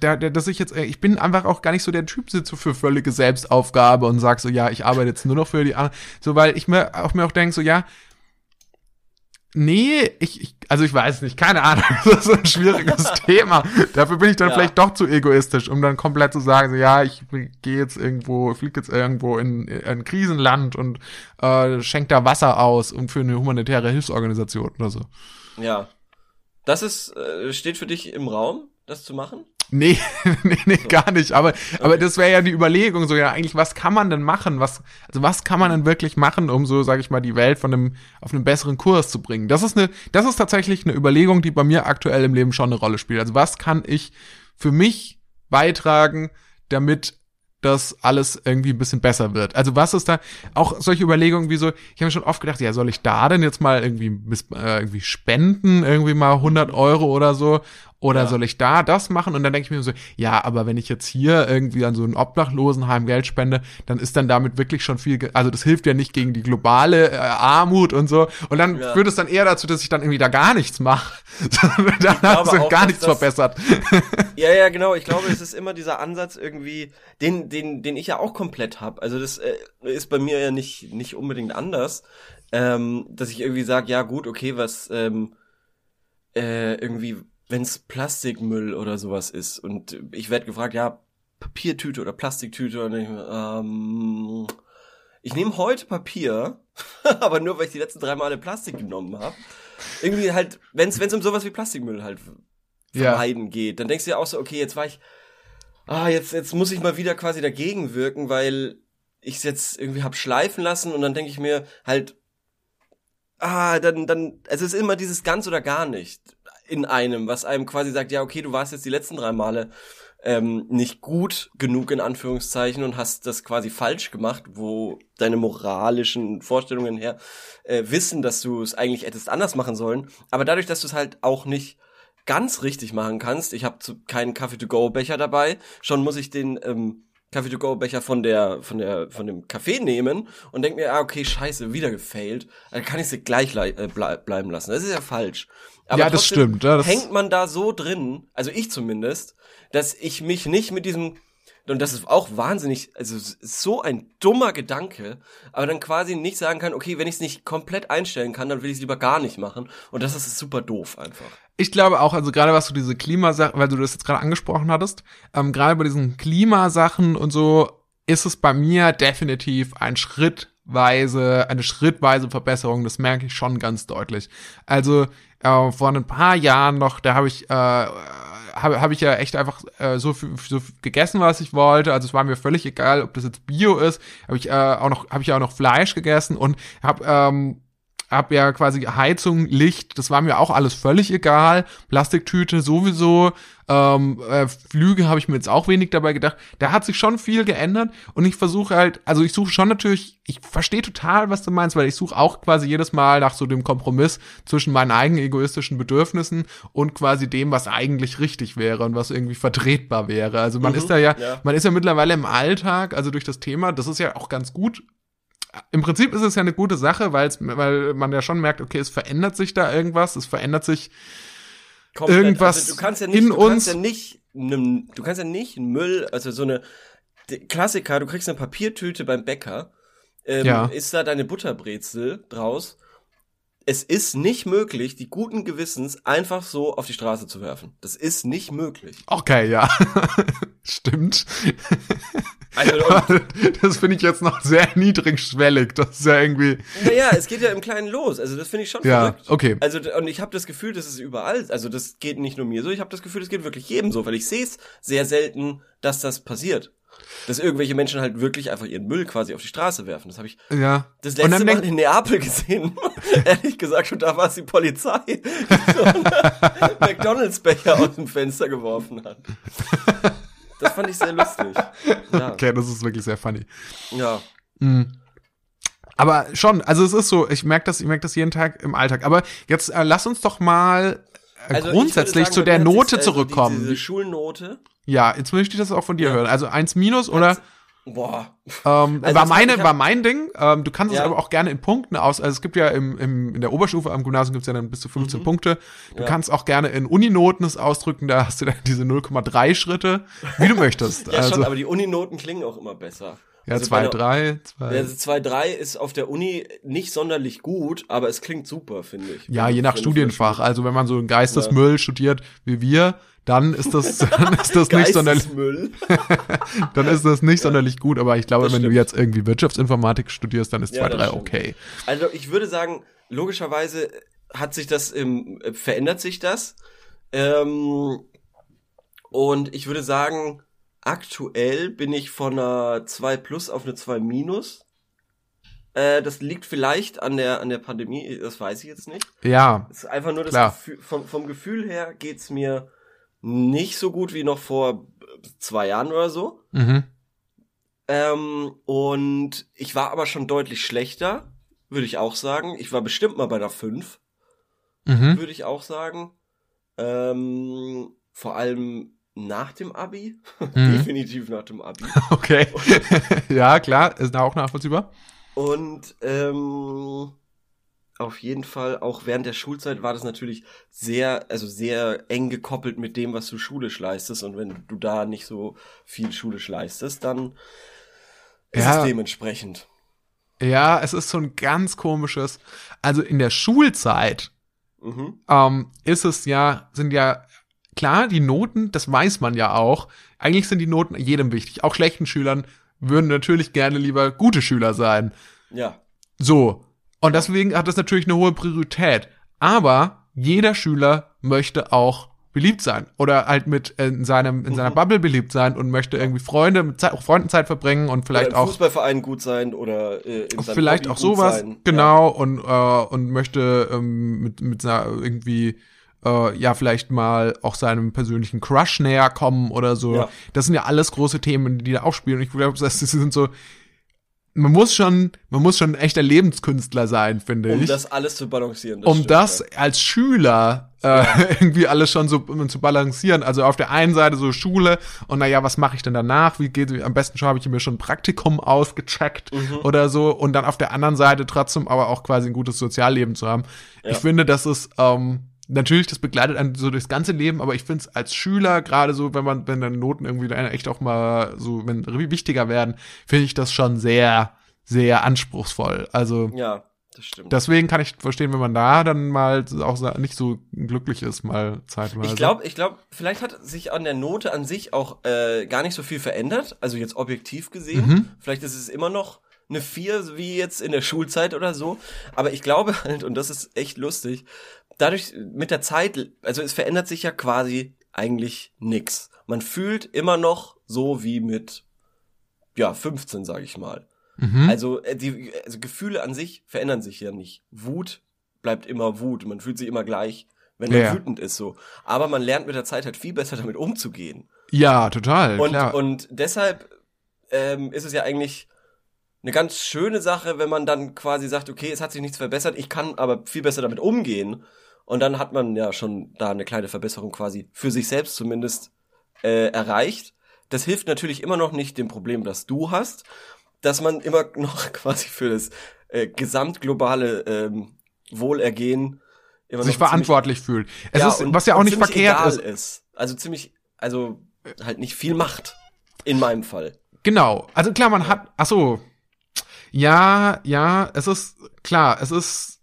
da, da, dass ich jetzt, äh, ich bin einfach auch gar nicht so der Typ sitze für völlige Selbstaufgabe und sag so, ja, ich arbeite jetzt nur noch für die anderen, so weil ich mir auch mir auch denke so, ja, nee, ich, ich also ich weiß nicht, keine Ahnung, das ist ein schwieriges Thema. Dafür bin ich dann Ja. vielleicht doch zu egoistisch, um dann komplett zu sagen, so, ja, ich gehe jetzt irgendwo, fliege jetzt irgendwo in, in ein Krisenland und äh, schenk da Wasser aus und für eine humanitäre Hilfsorganisation oder so. Ja. Das ist, äh, steht für dich im Raum, das zu machen? Nee, nee, nee, gar nicht. Aber, aber das wäre ja die Überlegung, so ja, eigentlich, was kann man denn machen? Was, also was kann man denn wirklich machen, um so, sage ich mal, die Welt von einem, auf einen besseren Kurs zu bringen? Das ist eine, das ist tatsächlich eine Überlegung, die bei mir aktuell im Leben schon eine Rolle spielt. Also was kann ich für mich beitragen, damit das alles irgendwie ein bisschen besser wird. Also was ist da auch solche Überlegungen wie so, ich habe mir schon oft gedacht, ja, soll ich da denn jetzt mal irgendwie äh, irgendwie spenden, irgendwie mal 100 Euro oder so Oder Ja. soll ich da das machen? Und dann denke ich mir so, ja, aber wenn ich jetzt hier irgendwie an so ein Obdachlosenheim Geld spende, dann ist dann damit wirklich schon viel, also das hilft ja nicht gegen die globale äh, Armut und so. Und dann Ja. führt es dann eher dazu, dass ich dann irgendwie da gar nichts mache. dann hat sich auch, gar nichts das- verbessert. Ja, ja, genau. Ich glaube, es ist immer dieser Ansatz irgendwie, den, den, den ich ja auch komplett hab. Also das äh, ist bei mir ja nicht, nicht unbedingt anders, ähm, dass ich irgendwie sage, ja gut, okay, was ähm, äh, irgendwie, wenn's Plastikmüll oder sowas ist und ich werde gefragt, ja Papiertüte oder Plastiktüte und ich, ähm, ich nehme heute Papier, aber nur weil ich die letzten drei Male Plastik genommen habe. Irgendwie halt, wenn's wenn's um sowas wie Plastikmüll halt Ja. vermeiden geht, dann denkst du ja auch so, okay, jetzt war ich, ah, jetzt, jetzt muss ich mal wieder quasi dagegen wirken, weil ich es jetzt irgendwie hab schleifen lassen und dann denke ich mir halt, ah, dann, dann, es ist immer dieses ganz oder gar nicht in einem, was einem quasi sagt, ja, okay, du warst jetzt die letzten drei Male ähm, nicht gut genug in Anführungszeichen und hast das quasi falsch gemacht, wo deine moralischen Vorstellungen her äh, wissen, dass du es eigentlich hättest anders machen sollen. Aber dadurch, dass du es halt auch nicht ganz richtig machen kannst, ich habe keinen Kaffee-to-go-Becher dabei, schon muss ich den ähm, Kaffee-to-go-Becher von der, von der, von dem Kaffee nehmen und denk mir, ah, okay, scheiße, wieder gefailt. Dann kann ich sie gleich lei- äh, blei- bleiben lassen. Das ist ja falsch. Aber Ja, das stimmt, ja, das- hängt man da so drin, also ich zumindest, dass ich mich nicht mit diesem, und das ist auch wahnsinnig, also so ein dummer Gedanke, aber dann quasi nicht sagen kann, okay, wenn ich es nicht komplett einstellen kann, dann will ich es lieber gar nicht machen. Und das ist super doof einfach. Ich glaube auch, also gerade was du diese Klimasachen, weil du das jetzt gerade angesprochen hattest, ähm, gerade bei diesen Klimasachen und so ist es bei mir definitiv ein schrittweise, eine schrittweise Verbesserung. Das merke ich schon ganz deutlich. Also äh, vor ein paar Jahren noch, da habe ich äh, habe hab ich ja echt einfach äh, so, viel, so viel gegessen, was ich wollte. Also es war mir völlig egal, ob das jetzt Bio ist. Habe ich äh, auch noch habe ich auch noch Fleisch gegessen und habe ähm, hab ja quasi Heizung, Licht, das war mir auch alles völlig egal. Plastiktüte sowieso. Ähm, äh, Flüge habe ich mir jetzt auch wenig dabei gedacht. Da hat sich schon viel geändert und ich versuche halt, also ich suche schon natürlich, ich verstehe total, was du meinst, weil ich suche auch quasi jedes Mal nach so dem Kompromiss zwischen meinen eigenen egoistischen Bedürfnissen und quasi dem, was eigentlich richtig wäre und was irgendwie vertretbar wäre. Also man Mhm, ist da ja, ja. man ist ja mittlerweile im Alltag, also durch das Thema, das ist ja auch ganz gut im Prinzip ist es ja eine gute Sache, weil's, weil man ja schon merkt, okay, es verändert sich da irgendwas, es verändert sich. Komplett. Irgendwas also, du kannst ja nicht, in du uns- kannst ja nicht, nem- du kannst ja nicht Müll, also so eine Klassiker, du kriegst eine Papiertüte beim Bäcker, ähm, Ja. ist da deine Butterbrezel draus. Es ist nicht möglich, die guten Gewissens einfach so auf die Straße zu werfen. Das ist nicht möglich. Okay, ja. Stimmt. Also, das finde ich jetzt noch sehr niedrigschwellig. Das ist ja irgendwie. naja, es geht ja im Kleinen los. Also das finde ich schon Ja, verrückt. okay. Also und ich habe das Gefühl, das ist überall, also das geht nicht nur mir so, ich habe das Gefühl, das geht wirklich jedem so, weil ich sehe es sehr selten, dass das passiert. Dass irgendwelche Menschen halt wirklich einfach ihren Müll quasi auf die Straße werfen. Das habe ich Ja. das letzte Mal in Neapel gesehen. Ehrlich gesagt, und da war es die Polizei, die so McDonalds-Becher aus dem Fenster geworfen hat. Das fand ich sehr lustig. Ja. okay, das ist wirklich sehr funny. ja. Mhm. Aber schon, also es ist so, ich merke das, ich merke das jeden Tag im Alltag. Aber jetzt äh, lass uns doch mal Also ich grundsätzlich sagen, zu der Note also zurückkommen. Diese, diese Schulnote. ja, jetzt möchte ich das auch von dir hören. Also eins minus oder Boah. ähm, Also war es- meine war mein Ding. Ähm, du kannst es Ja. aber auch gerne in Punkten aus. Also es gibt ja im, im in der Oberstufe am Gymnasium gibt's ja dann bis zu 15 Punkte. Du Mhm. Ja. kannst auch gerne in Uninoten es ausdrücken. Da hast du dann diese 0,3 Schritte, wie du möchtest. Ja, also schon, aber die Uninoten klingen auch immer besser. Ja, Also zwei, bei der- drei, zwei. Ja, also 2-3 ist auf der Uni nicht sonderlich gut, aber es klingt super, finde ich. Ja, je du- nach du Studienfach. Also wenn man so einen Geistesmüll studiert wie wir, dann ist das, dann ist das nicht sonderlich, dann ist das nicht sonderlich gut. Aber ich glaube, Das wenn du stimmt. jetzt irgendwie Wirtschaftsinformatik studierst, dann ist Ja, zwei, das drei stimmt. okay. Also ich würde sagen, logischerweise hat sich das, im, äh, verändert sich das. Ähm, und ich würde sagen, aktuell bin ich von einer 2 plus auf eine 2 minus. Äh, das liegt vielleicht an der, an der Pandemie, das weiß ich jetzt nicht. Ja, Es ist einfach nur das Klar. Gefühl, vom, vom Gefühl her geht's mir nicht so gut wie noch vor zwei Jahren oder so. mhm. Ähm, und ich war aber schon deutlich schlechter, würde ich auch sagen. Ich war bestimmt mal bei der 5, Mhm. würde ich auch sagen. Ähm, vor allem nach dem Abi. Mhm. Definitiv nach dem Abi. Okay. ja, klar, ist auch nachvollziehbar. Und ähm, auf jeden Fall, auch während der Schulzeit war das natürlich sehr, also sehr eng gekoppelt mit dem, was du schulisch leistest. Und wenn du da nicht so viel schulisch leistest, dann ist Ja. es dementsprechend. Ja, es ist so ein ganz komisches. Also in der Schulzeit Mhm. ähm, ist es ja, sind ja klar, die Noten, das weiß man ja auch. Eigentlich sind die Noten jedem wichtig. Auch schlechten Schülern würden natürlich gerne lieber gute Schüler sein. Ja. So. Und deswegen hat das natürlich eine hohe Priorität. Aber jeder Schüler möchte auch beliebt sein oder halt mit äh, in seinem in seiner Mhm. Bubble beliebt sein und möchte irgendwie Freunde mit Zeit, auch Freunden Zeit verbringen und vielleicht oder im auch Fußballverein gut sein oder äh, in vielleicht Hobby auch sowas, sein. genau, und, äh, und möchte ähm, mit, mit seiner irgendwie, äh, ja, vielleicht mal auch seinem persönlichen Crush näher kommen oder so. Ja. Das sind ja alles große Themen, die da auch spielen. Und ich glaube, das das sind so, man muss schon, man muss schon ein echter Lebenskünstler sein, finde Ja. Um ich. das alles zu balancieren. um stimmt, das als Schüler äh, irgendwie alles schon so um, zu balancieren. Also auf der einen Seite so Schule und naja, was mache ich denn danach? Wie geht am besten schon habe ich mir schon ein Praktikum ausgecheckt Mhm. oder so und dann auf der anderen Seite trotzdem aber auch quasi ein gutes Sozialleben zu haben. Ja. Ich finde, das ist ähm, natürlich, das begleitet einen so durchs ganze Leben, aber ich finde es als Schüler gerade so, wenn man, wenn dann Noten irgendwie dann echt auch mal so, wenn wichtiger werden, finde ich das schon sehr, sehr anspruchsvoll. Also Ja. das stimmt. Deswegen kann ich verstehen, wenn man da dann mal auch nicht so glücklich ist, mal zeitweise. Ich glaube, ich glaube, vielleicht hat sich an der Note an sich auch äh, gar nicht so viel verändert, also jetzt objektiv gesehen. Mhm. Vielleicht ist es immer noch eine 4, wie jetzt in der Schulzeit oder so. Aber ich glaube halt, und das ist echt lustig, dadurch mit der Zeit, also es verändert sich ja quasi eigentlich nix. Man fühlt immer noch so wie mit, ja, 15, sage ich mal. Mhm. Also, äh, die also Gefühle an sich verändern sich ja nicht. Wut bleibt immer Wut. Man fühlt sich immer gleich, wenn man Ja, ja. wütend ist so. Aber man lernt mit der Zeit halt viel besser damit umzugehen. ja, total, Und, klar. und deshalb ähm, ist es ja eigentlich eine ganz schöne Sache, wenn man dann quasi sagt, okay, es hat sich nichts verbessert, ich kann aber viel besser damit umgehen. Und dann hat man ja schon da eine kleine Verbesserung quasi für sich selbst zumindest äh, erreicht. Das hilft natürlich immer noch nicht dem Problem, das du hast, dass man immer noch quasi für das äh, gesamtglobale ähm, Wohlergehen immer sich verantwortlich fühlt. Es ja, ist, und- was ja auch nicht verkehrt ist. ist. Also ziemlich, also halt nicht viel macht. In meinem Fall. Genau. Also klar, man hat, ach so. Ja, ja, es ist, klar, es ist,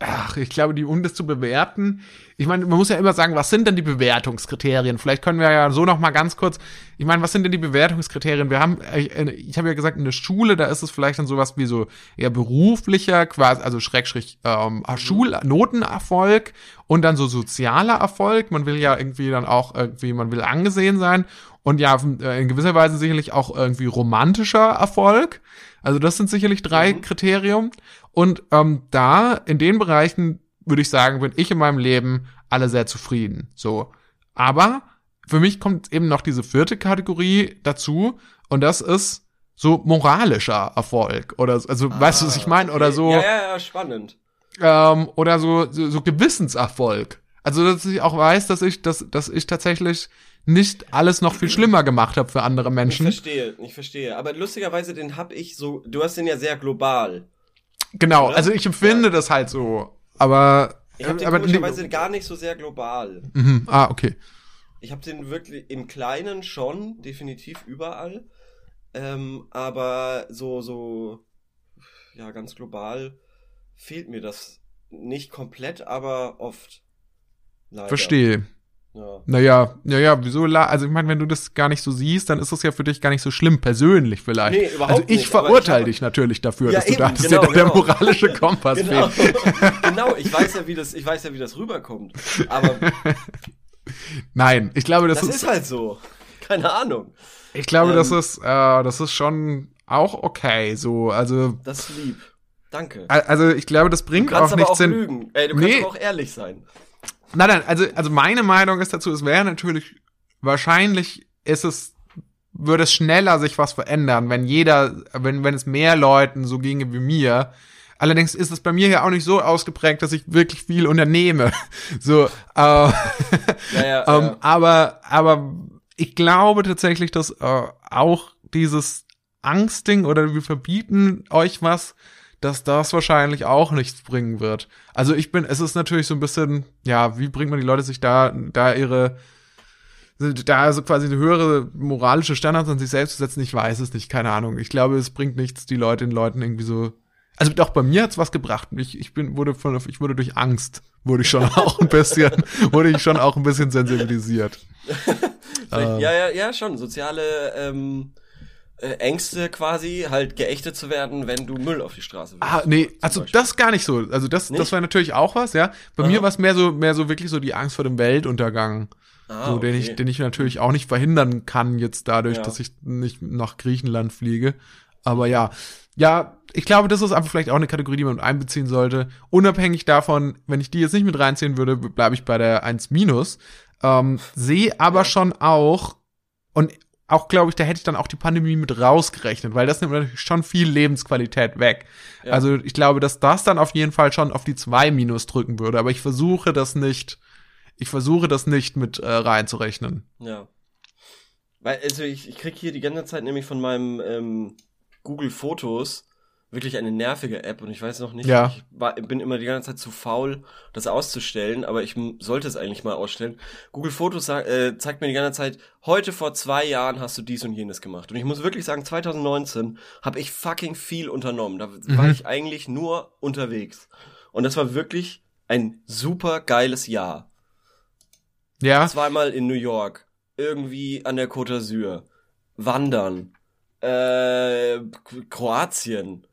ach, ich glaube, die, um das zu bewerten, ich meine, man muss ja immer sagen, was sind denn die Bewertungskriterien? Vielleicht können wir ja so noch mal ganz kurz, ich meine, was sind denn die Bewertungskriterien? Wir haben, ich, ich habe ja gesagt, in der Schule, da ist es vielleicht dann sowas wie so eher beruflicher, quasi, also Schrägstrich, ähm, Schulnotenerfolg und dann so sozialer Erfolg. Man will ja irgendwie dann auch irgendwie, man will angesehen sein und ja, äh, in gewisser Weise sicherlich auch irgendwie romantischer Erfolg. Also das sind sicherlich drei Mhm. Kriterien. Und ähm, da, in den Bereichen, würde ich sagen, bin ich in meinem Leben alle sehr zufrieden. So. Aber für mich kommt eben noch diese vierte Kategorie dazu und das ist so moralischer Erfolg oder so- also weißt du, was ich meine oder Ah, Okay. so Ja, ja, ja, spannend. ähm, oder so, so so Gewissenserfolg. Also dass ich auch weiß, dass ich dass dass ich tatsächlich nicht alles noch viel schlimmer gemacht habe für andere Ich Menschen. verstehe, ich verstehe. Aber lustigerweise, den hab ich so, du hast den ja sehr global. Genau, Oder? also ich empfinde das halt so, aber Ich hab den aber komischerweise gar nicht so sehr global. mhm, ah okay. Ich habe den wirklich im Kleinen schon, definitiv überall. Ähm, aber so, so, ja, ganz global fehlt mir das nicht komplett, aber oft. Leider. Verstehe. Ja. Naja, naja, wieso? la- Also ich meine, wenn du das gar nicht so siehst, dann ist das ja für dich gar nicht so schlimm, persönlich vielleicht. Nee, überhaupt also ich nicht, ich verurteile habe- dich natürlich dafür, Ja, dass du eben, dachtest, genau, dir da der genau. moralische Kompass Genau, fehlt. genau, ich weiß ja, wie das, ich weiß ja, wie das rüberkommt. Aber Nein, ich glaube, das, das ist, ist halt so. Keine Ahnung. ich glaube, ähm, das ist, äh, das ist schon auch okay, so, also, Das ist lieb. Danke. also ich glaube, das Du bringt auch nichts Sinn. lügen. Ey, du kannst Nee. aber auch ehrlich sein. Nein, nein, also, also meine Meinung ist dazu, es wäre natürlich, wahrscheinlich ist es, würde es schneller sich was verändern, wenn jeder, wenn, wenn es mehr Leuten so ginge wie mir, Allerdings ist es bei mir ja auch nicht so ausgeprägt, dass ich wirklich viel unternehme. So, äh, Ja, ja, ähm, ja. aber, aber ich glaube tatsächlich, dass äh, auch dieses Angstding oder wir verbieten euch was, dass das wahrscheinlich auch nichts bringen wird. Also ich bin, es ist natürlich so ein bisschen, ja, wie bringt man die Leute sich da, da ihre, da also quasi eine höhere moralische Standards an sich selbst zu setzen, ich weiß es nicht, keine Ahnung. Ich glaube, es bringt nichts, die Leute den Leuten irgendwie so. Also doch bei mir hat's was gebracht. Ich, ich bin wurde von ich wurde durch Angst wurde ich schon auch ein bisschen wurde ich schon auch ein bisschen sensibilisiert. Vielleicht, äh. ja, ja, ja, schon. Soziale ähm, äh, Ängste quasi, halt geächtet zu werden, wenn du Müll auf die Straße wirfst. Ah, nee, also Beispiel. das gar nicht so. Also das, das Nicht? war natürlich auch was, ja. Bei Aha. mir war es mehr so, mehr so wirklich so die Angst vor dem Weltuntergang. Ah, so, den okay. ich, den ich natürlich auch nicht verhindern kann jetzt dadurch, Ja. dass ich nicht nach Griechenland fliege. Aber ja, ja, ich glaube, das ist einfach vielleicht auch eine Kategorie, die man mit einbeziehen sollte. Unabhängig davon, wenn ich die jetzt nicht mit reinziehen würde, bleibe ich bei der 1 minus. Ähm, sehe aber schon auch, und auch glaube ich, da hätte ich dann auch die Pandemie mit rausgerechnet, weil das nimmt natürlich schon viel Lebensqualität weg. Ja. Also ich glaube, dass das dann auf jeden Fall schon auf die 2 minus drücken würde, aber ich versuche das nicht, ich versuche das nicht mit äh, reinzurechnen. Ja. Weil, also ich, ich krieg hier die ganze Zeit nämlich von meinem ähm, Google Fotos wirklich eine nervige App und ich weiß noch nicht, Ja. ich war, bin immer die ganze Zeit zu faul, das auszustellen, aber ich sollte es eigentlich mal ausstellen. Google Fotos äh, zeigt mir die ganze Zeit, heute vor zwei Jahren hast du dies und jenes gemacht. Und ich muss wirklich sagen, 2019 habe ich fucking viel unternommen. Da war Mhm. ich eigentlich nur unterwegs. Und das war wirklich ein super geiles Jahr Ja, zweimal in New York, irgendwie an der Côte d'Azur, wandern, äh, Kroatien,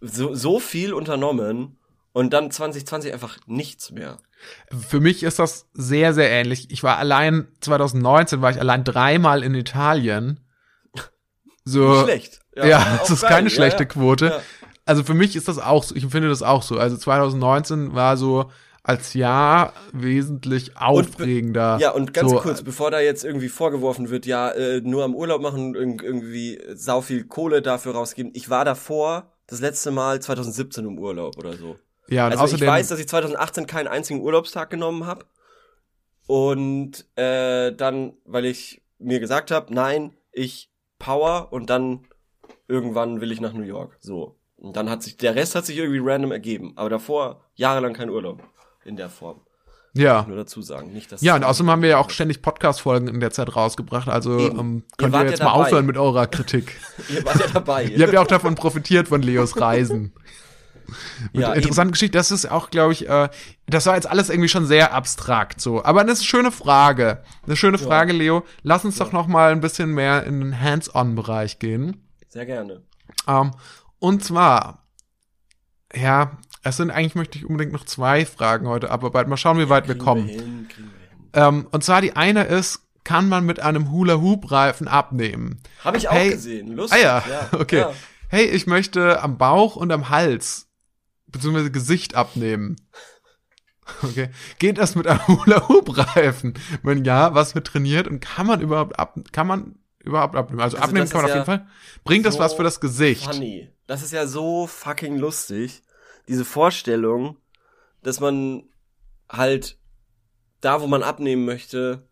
so, so viel unternommen und dann 2020 einfach nichts mehr. für mich ist das sehr, sehr ähnlich. Ich war allein, 2019 war ich allein dreimal in Italien. So, Nicht schlecht. Ja, auch das ist keine Ja, schlechte ja. Quote. Ja. Also für mich ist das auch so, ich empfinde das auch so. Also 2019 war so als Jahr wesentlich aufregender. Ja, und ganz so, kurz, bevor da jetzt irgendwie vorgeworfen wird, ja, äh, nur am Urlaub machen, irg- irgendwie sau viel Kohle dafür rausgeben. Ich war davor das letzte Mal 2017 im Urlaub oder so. Ja, und Also außerdem, ich weiß, dass ich 2018 keinen einzigen Urlaubstag genommen habe. Und äh, dann, weil ich mir gesagt habe, nein, ich power und dann irgendwann will ich nach New York. So. Und dann hat sich, der Rest hat sich irgendwie random ergeben. Aber davor jahrelang kein Urlaub. In der Form. Ja. Nur dazu sagen. Nicht, dass Ja, und außerdem haben wir ja auch ständig Podcast-Folgen in der Zeit rausgebracht. Also Eben. ähm, Ihr könnt ihr, ja jetzt mal dabei. aufhören mit eurer Kritik. Ihr wart ja dabei. Ihr habt ja auch davon profitiert von Leos Reisen. Ja, interessante Geschichte, das ist auch, glaube ich, äh, das war jetzt alles irgendwie schon sehr abstrakt so. Aber das ist eine schöne Frage. Eine schöne Frage, Leo. Lass uns doch noch mal ein bisschen mehr in den Hands-on-Bereich gehen. Sehr gerne. Ähm, und zwar, ja, es sind eigentlich, möchte ich unbedingt noch zwei Fragen heute abarbeiten. Mal schauen, wie weit wir kommen. Wir hin, wir. Ähm, und zwar die eine ist, kann man mit einem Hula-Hoop-Reifen abnehmen? Habe ich auch Hey. gesehen. Lustig. Ah ja, okay. Ja. Hey, ich möchte am Bauch und am Hals beziehungsweise Gesicht abnehmen. Okay. Geht das mit einem Hula-Hoop-Reifen? Wenn ja, was wird trainiert und kann man überhaupt ab, kann man überhaupt abnehmen? Also, Also abnehmen das kann man auf jeden ja Fall. Bringt das so was für das Gesicht? Funny. Das ist ja so fucking lustig. Diese Vorstellung, dass man halt da, wo man abnehmen möchte,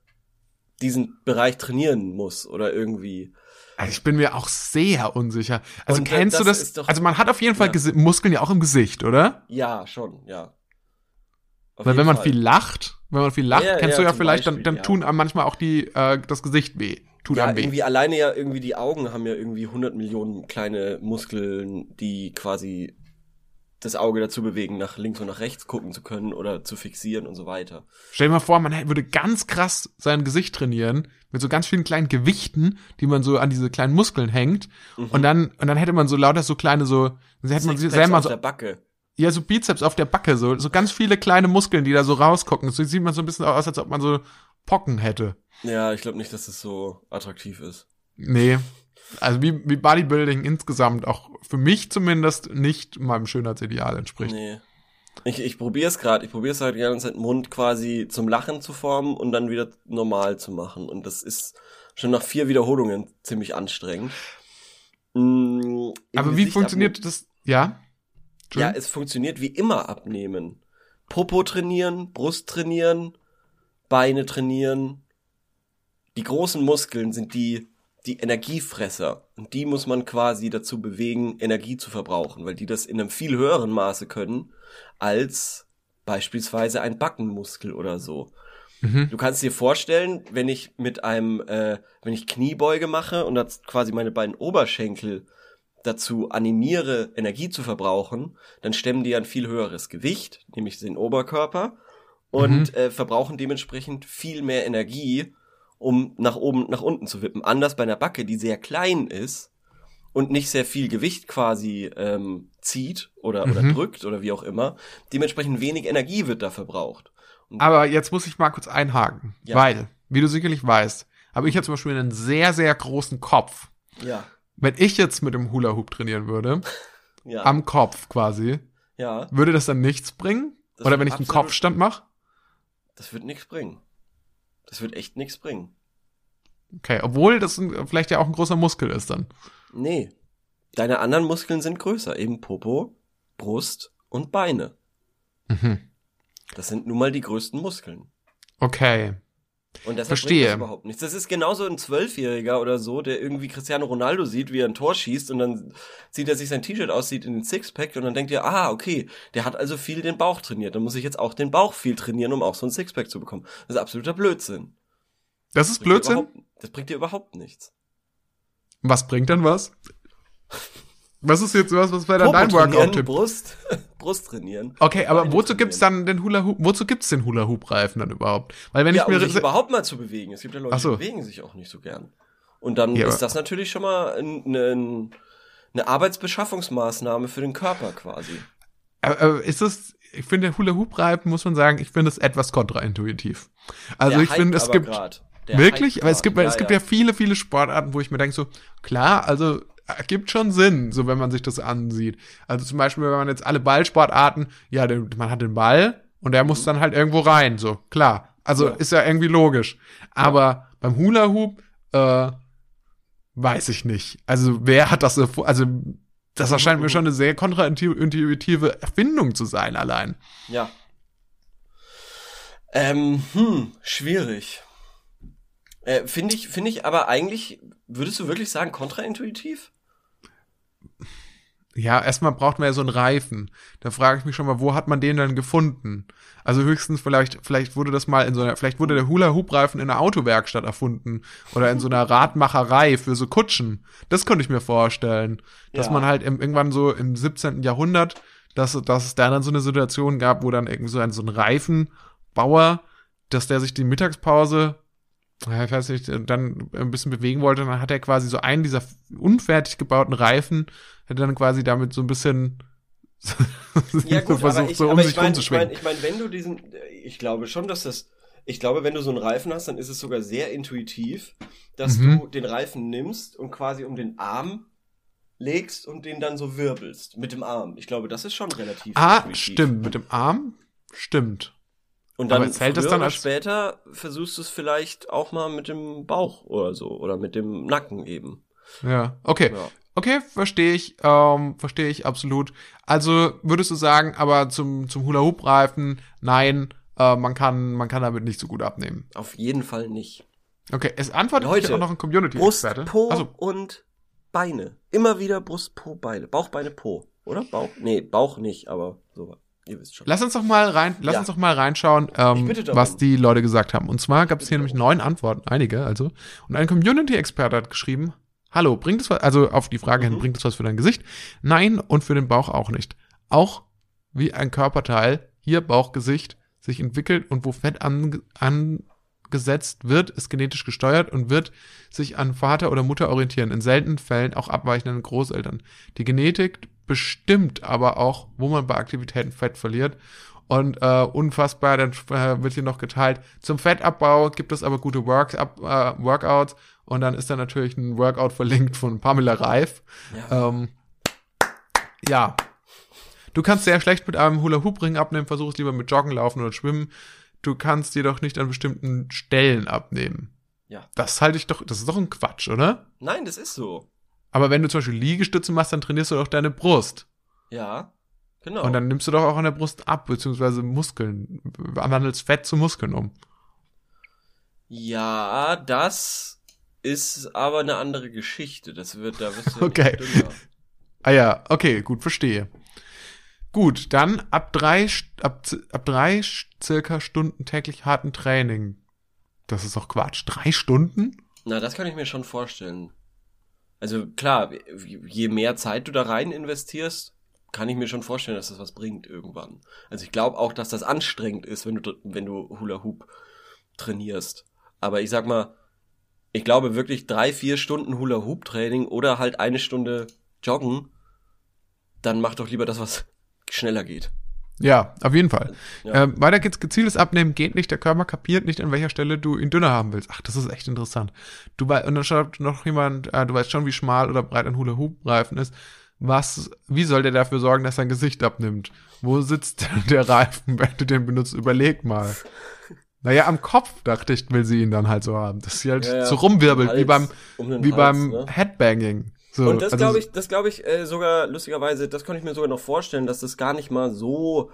diesen Bereich trainieren muss oder irgendwie. Also ich bin mir auch sehr unsicher. Also Und, äh, kennst du das das? ist doch- also man hat auf jeden Fall Ja. Muskeln ja auch im Gesicht, oder? Ja, schon, ja. Auf Weil wenn man Fall. viel lacht, wenn man viel lacht, Ja, kennst ja, du ja vielleicht, dann, Beispiel, dann ja. tun einem manchmal auch die äh, das Gesicht weh. Tut ja, einem weh. irgendwie alleine ja irgendwie die Augen haben ja irgendwie 100 Millionen kleine Muskeln, die quasi das Auge dazu bewegen, nach links und nach rechts gucken zu können oder zu fixieren und so weiter. Stell dir mal vor, man würde ganz krass sein Gesicht trainieren mit so ganz vielen kleinen Gewichten, die man so an diese kleinen Muskeln hängt und dann und dann hätte man so lauter so kleine so dann hätte man Mhm. Selber auf so der Backe. ja so Bizeps auf der Backe so so ganz viele kleine Muskeln, die da so rausgucken. So sieht man so ein bisschen aus, als ob man so Pocken hätte. Ja, ich glaube nicht, dass es so attraktiv ist. Nee. Also wie, wie Bodybuilding insgesamt auch für mich zumindest nicht meinem Schönheitsideal entspricht. Nee. Ich, ich probiere es gerade. Ich probiere es halt die ganze Zeit, Mund quasi zum Lachen zu formen und dann wieder normal zu machen. Und das ist schon nach vier Wiederholungen ziemlich anstrengend. Im Aber wie Gesicht funktioniert abnehmen- das? Ja? Ja, es funktioniert wie immer abnehmen. Popo trainieren, Brust trainieren, Beine trainieren. Die großen Muskeln sind die, die Energiefresser. Und die muss man quasi dazu bewegen, Energie zu verbrauchen, weil die das in einem viel höheren Maße können als beispielsweise ein Backenmuskel oder so. Mhm. Du kannst dir vorstellen, wenn ich mit einem, äh, wenn ich Kniebeuge mache und das quasi meine beiden Oberschenkel dazu animiere, Energie zu verbrauchen, dann stemmen die ein viel höheres Gewicht, nämlich den Oberkörper, und äh, verbrauchen dementsprechend viel mehr Energie, um nach oben, nach unten zu wippen. Anders bei einer Backe, die sehr klein ist und nicht sehr viel Gewicht quasi ähm, zieht oder, oder Mhm. drückt oder wie auch immer. Dementsprechend wenig Energie wird da verbraucht. Aber jetzt muss ich mal kurz einhaken, Ja. weil, wie du sicherlich weißt, habe ich ja zum Beispiel einen sehr, sehr großen Kopf. Ja, Wenn ich jetzt mit dem Hula Hoop trainieren würde, ja, am Kopf quasi, ja. würde das dann nichts bringen? Das Oder wenn ich einen Kopfstand mache? Das wird nichts bringen. Das wird echt nichts bringen. Okay, obwohl das ein, vielleicht ja auch ein großer Muskel ist dann. Nee. Deine anderen Muskeln sind größer, eben Popo, Brust und Beine. Mhm. Das sind nun mal die größten Muskeln. Okay. Und deshalb Verstehe. bringt das überhaupt nichts. Das ist genauso ein Zwölfjähriger oder so, der irgendwie Cristiano Ronaldo sieht, wie er ein Tor schießt und dann sieht er sich sein T-Shirt aussieht in den Sixpack und dann denkt er, ah, okay, der hat also viel den Bauch trainiert. Dann muss ich jetzt auch den Bauch viel trainieren, um auch so ein Sixpack zu bekommen. Das ist absoluter Blödsinn. Das ist dir Blödsinn? Das bringt dir überhaupt nichts. Was bringt dann was? Was ist jetzt was, was wäre dann dein Workout-Tipp? Brust, Brust trainieren. Okay, aber Beine wozu trainieren. gibt's dann den Hula Hoop, wozu gibt's den Hula Hoop Reifen dann überhaupt? Weil wenn ja, ich mir um sich überhaupt mal zu bewegen. Es gibt ja Leute, so. die bewegen sich auch nicht so gern. Und dann Ja, ist aber- das natürlich schon mal ein, ein, eine Arbeitsbeschaffungsmaßnahme für den Körper quasi. äh, ist es ich finde der Hula Hoop Reifen muss man sagen, ich finde es etwas kontraintuitiv. Also Der ich finde es aber gibt grad. Der wirklich, aber es gibt es gibt ja viele viele Sportarten, wo ich mir denke so klar, also ergibt schon Sinn, so wenn man sich das ansieht. Also zum Beispiel, wenn man jetzt alle Ballsportarten, ja, man hat den Ball und der muss dann halt irgendwo rein, so klar. Also Mhm. Ja. ist ja irgendwie logisch. Aber beim Hula Hoop äh, weiß ich nicht. Also wer hat das? Also das erscheint mir schon eine sehr kontraintuitive Erfindung zu sein allein. Ja. Ähm, hm, schwierig. Äh, finde ich, finde ich aber eigentlich, würdest du wirklich sagen, kontraintuitiv? Ja, erstmal braucht man ja so einen Reifen. Da frage ich mich schon mal, wo hat man den dann gefunden? Also höchstens vielleicht, vielleicht wurde das mal in so einer, vielleicht wurde der Hula-Hoop-Reifen in einer Autowerkstatt erfunden oder in so einer Radmacherei für so Kutschen. Das könnte ich mir vorstellen, dass Ja. man halt im, irgendwann so im 17. Jahrhundert, dass, dass es da dann so eine Situation gab, wo dann irgendwie so ein, so ein Reifenbauer, dass der sich die Mittagspause ich weiß nicht, dann ein bisschen bewegen wollte, und dann hat er quasi so einen dieser unfertig gebauten Reifen, hat dann quasi damit so ein bisschen Ja gut, versucht, ich, so um sich ich meine, ich rumzuschwingen. mein, ich mein, wenn du diesen, ich glaube schon, dass das, ich glaube, wenn du so einen Reifen hast, dann ist es sogar sehr intuitiv, dass Mhm. du den Reifen nimmst und quasi um den Arm legst und den dann so wirbelst mit dem Arm. Ich glaube, das ist schon relativ ah, intuitiv. stimmt, mit dem Arm, stimmt. Und dann zählt früher dann als- später versuchst du es vielleicht auch mal mit dem Bauch oder so oder mit dem Nacken eben. Ja, okay. Ja. Okay, verstehe ich, ähm, verstehe ich absolut. Also würdest du sagen, aber zum, zum Hula-Hoop-Reifen, nein, äh, man kann, man kann damit nicht so gut abnehmen. Auf jeden Fall nicht. Okay, es antwortet Leute, auch noch ein Brust, Community-Experte. Po Also, und Beine. Immer wieder Brust, Po, Beine. Bauch, Beine, Po. Oder? Bauch? Nee, Bauch nicht, aber so. Ihr wisst schon. Lass uns doch mal rein, lass Ja. uns doch mal reinschauen, ähm, was die Leute gesagt haben. Und zwar gab es hier nämlich neun Antworten, einige also. Und ein Community-Experte hat geschrieben, hallo, bringt es was, also auf die Frage hin, Mhm. bringt es was für dein Gesicht? Nein, und für den Bauch auch nicht. Auch wie ein Körperteil, hier Bauch, Gesicht, sich entwickelt und wo Fett ange angesetzt wird, ist genetisch gesteuert und wird sich an Vater oder Mutter orientieren. In seltenen Fällen auch abweichenden Großeltern. Die Genetik bestimmt aber auch, wo man bei Aktivitäten Fett verliert. Und äh, unfassbar, dann äh, wird hier noch geteilt. Zum Fettabbau gibt es aber gute Works, ab, äh, Workouts. Und dann ist da natürlich ein Workout verlinkt von Pamela Reif. Ja. Ähm, ja. Du kannst sehr schlecht mit einem Hula-Hoop-Ring abnehmen, versuch es lieber mit Joggen, Laufen oder Schwimmen. Du kannst jedoch nicht an bestimmten Stellen abnehmen. Ja. Das halte ich doch, das ist doch ein Quatsch, oder? Nein, das ist so. Aber wenn du zum Beispiel Liegestütze machst, dann trainierst du doch deine Brust. Ja. Genau. Und dann nimmst du doch auch an der Brust ab, beziehungsweise Muskeln, wandelst Fett zu Muskeln um. ja, das ist aber eine andere Geschichte. Das wird, da wirst du Okay. Ah ja, okay, gut, verstehe. Gut, dann ab drei, ab, ab drei circa Stunden täglich harten Training. Das ist doch Quatsch. Drei Stunden? Na, das kann ich mir schon vorstellen. Also klar, je mehr Zeit du da rein investierst, kann ich mir schon vorstellen, dass das was bringt irgendwann. Also ich glaube auch, dass das anstrengend ist, wenn du wenn du Hula Hoop trainierst. Aber ich sag mal, ich glaube wirklich drei, vier Stunden Hula Hoop Training oder halt eine Stunde Joggen, dann mach doch lieber das, was schneller geht. Ja, auf jeden Fall. Ja. Ähm, weiter geht's. Gezieltes Abnehmen geht nicht. Der Körper kapiert nicht, an welcher Stelle du ihn dünner haben willst. Ach, das ist echt interessant. Du wei- und dann schreibt noch jemand, äh, du weißt schon, wie schmal oder breit ein Hula-Hoop-Reifen ist. Was, wie soll der dafür sorgen, dass sein Gesicht abnimmt? Wo sitzt der Reifen, wenn du den benutzt? Überleg mal. Naja, am Kopf, dachte ich, will sie ihn dann halt so haben. Dass sie halt Ja, ja. so rumwirbelt, Hals, wie beim, um wie Hals, beim ne? Headbanging. So, Und das also- glaube ich, das glaube ich äh, sogar lustigerweise, das kann ich mir sogar noch vorstellen, dass das gar nicht mal so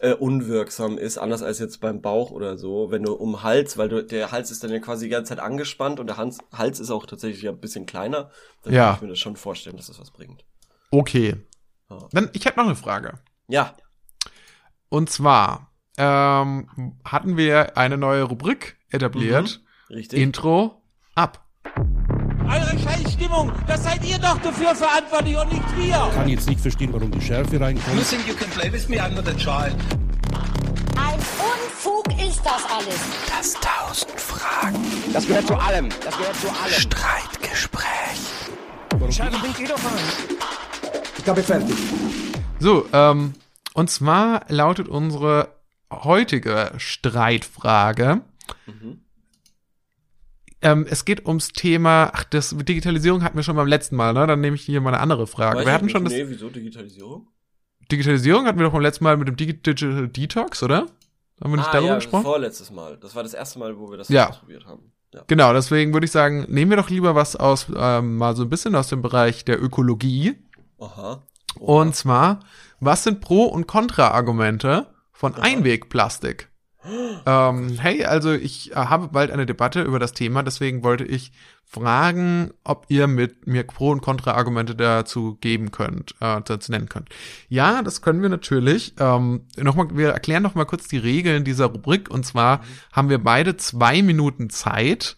äh, unwirksam ist, anders als jetzt beim Bauch oder so, wenn du um Hals, weil du, der Hals ist dann ja quasi die ganze Zeit angespannt und der Hans, Hals ist auch tatsächlich ja ein bisschen kleiner, dann Ja. kann ich mir das schon vorstellen, dass das was bringt. Okay. Ja. Dann, ich habe noch eine Frage. Ja, Und zwar ähm, hatten wir eine neue Rubrik etabliert. richtig. Intro ab. Eure Scheißstimmung, das seid ihr doch dafür verantwortlich und nicht wir. kann jetzt nicht verstehen, warum die Schärfe reinkommt. You think you can play with me? I'm not a child. Ein Unfug ist das alles. Das tausend Fragen Das gehört zu allem. Das gehört zu allem. Streitgespräch. Schade, bringt ihr doch rein. So, ähm, und zwar lautet unsere heutige Streitfrage. Ähm, es geht ums Thema, ach, das Digitalisierung hatten wir schon beim letzten Mal, ne? Dann nehme ich hier mal eine andere Frage. Weiß wir hatten nicht. schon das Nee, wieso Digitalisierung? Digitalisierung hatten wir doch beim letzten Mal mit dem Digi Digital Detox, oder? Haben wir nicht darüber ja, gesprochen? vorletztes Mal. Das war das erste Mal, wo wir das Ja. ausprobiert haben. Ja. Genau, deswegen würde ich sagen, nehmen wir doch lieber was aus, ähm, mal so ein bisschen aus dem Bereich der Ökologie. Aha. Und zwar, was sind Pro- und Kontra-Argumente von Einwegplastik? Ähm, hey, also ich äh, habe bald eine Debatte über das Thema, deswegen wollte ich fragen, ob ihr mit mir Pro- und Kontra-Argumente dazu geben könnt, äh, dazu nennen könnt. Ja, das können wir natürlich. Ähm, noch mal, wir erklären noch mal kurz die Regeln dieser Rubrik. Und zwar haben wir beide zwei Minuten Zeit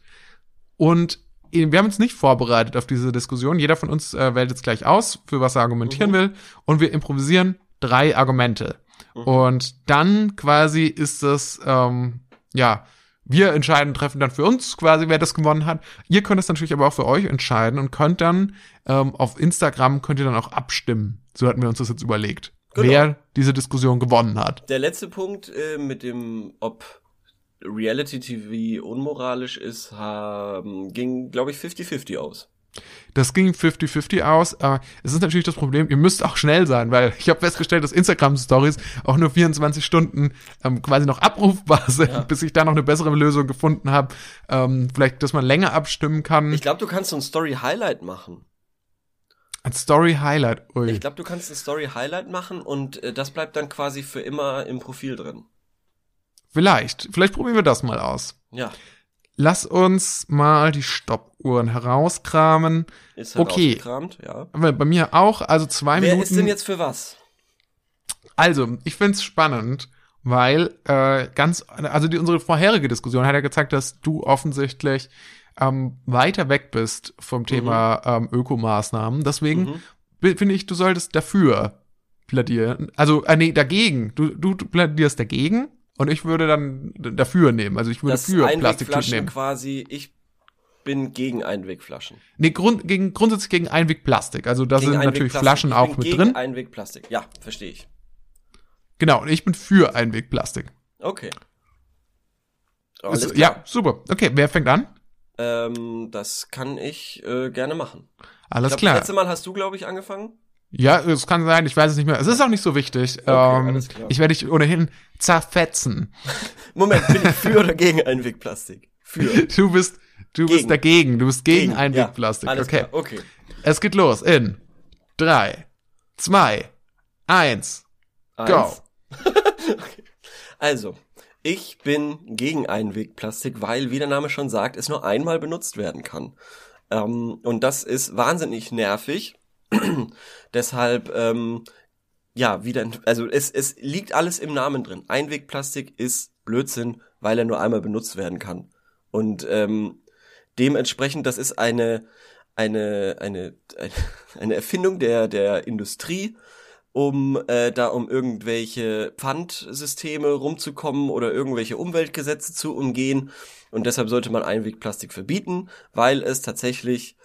und wir haben uns nicht vorbereitet auf diese Diskussion. Jeder von uns äh, wählt jetzt gleich aus, für was er argumentieren will. Und wir improvisieren drei Argumente. Und dann quasi ist es, ähm, ja, wir entscheiden, treffen dann für uns quasi, wer das gewonnen hat. Ihr könnt es natürlich aber auch für euch entscheiden und könnt dann ähm, auf Instagram könnt ihr dann auch abstimmen. So hatten wir uns das jetzt überlegt. Genau. Wer diese Diskussion gewonnen hat. Der letzte Punkt äh, mit dem, ob Reality TV unmoralisch ist, haben, ging, glaube ich, 50-50 aus. Das ging 50-50 aus. Aber es ist natürlich das Problem, ihr müsst auch schnell sein, weil ich habe festgestellt, dass Instagram-Stories auch nur 24 Stunden ähm, quasi noch abrufbar sind, bis ich da noch eine bessere Lösung gefunden habe. Ähm, vielleicht, dass man länger abstimmen kann. Ich glaube, du kannst so ein Story-Highlight machen. Ein Story-Highlight. Ui. Ich glaube, du kannst ein Story-Highlight machen und äh, das bleibt dann quasi für immer im Profil drin. Vielleicht. Vielleicht probieren wir das mal aus. Ja, Lass uns mal die Stoppuhren herauskramen. ist Okay. herausgekramt, ja. Aber Bei mir auch, also zwei Wer Minuten. ist denn jetzt für was? Also, ich find's spannend, weil äh, ganz, also die, unsere vorherige Diskussion hat ja gezeigt, dass du offensichtlich ähm, weiter weg bist vom Thema ähm, Ökomaßnahmen. Deswegen Mhm. finde ich, du solltest dafür plädieren. Also, äh, nee, dagegen. Du, du, du plädierst dagegen und ich würde dann dafür nehmen. Also ich würde Das für Plastiktüten nehmen. quasi, ich bin gegen Einwegflaschen. Nee, grund, gegen, grundsätzlich gegen Einwegplastik. Also da Gegen sind natürlich. Flaschen ich auch bin mit gegen drin. Einwegplastik. Ja, verstehe ich. Genau, und ich bin für Einwegplastik. Okay. Alles klar. ja, super. Okay, wer fängt an? Ähm, das kann ich äh, gerne machen. Alles Ich glaub, klar. Das letzte Mal hast du, glaube ich, angefangen. Ja, es kann sein, ich weiß es nicht mehr. Es ist auch nicht so wichtig. ähm, alles klar. ich werde dich ohnehin zerfetzen. Moment, bin ich für oder gegen Einwegplastik? Für. Du bist, du bist Gegen. dagegen. Du bist gegen, Ja, Einwegplastik. alles okay. klar. Okay. Es geht los in drei, zwei, eins. eins. okay. Also, ich bin gegen Einwegplastik, weil, wie der Name schon sagt, es nur einmal benutzt werden kann. Ähm, und das ist wahnsinnig nervig. Deshalb, ähm, ja, wieder, also es, es liegt alles im Namen drin. Einwegplastik ist Blödsinn, weil er nur einmal benutzt werden kann. Und ähm, dementsprechend, das ist eine, eine, eine, eine Erfindung der, der Industrie, um äh, da um irgendwelche Pfandsysteme rumzukommen oder irgendwelche Umweltgesetze zu umgehen. Und deshalb sollte man Einwegplastik verbieten, weil es tatsächlich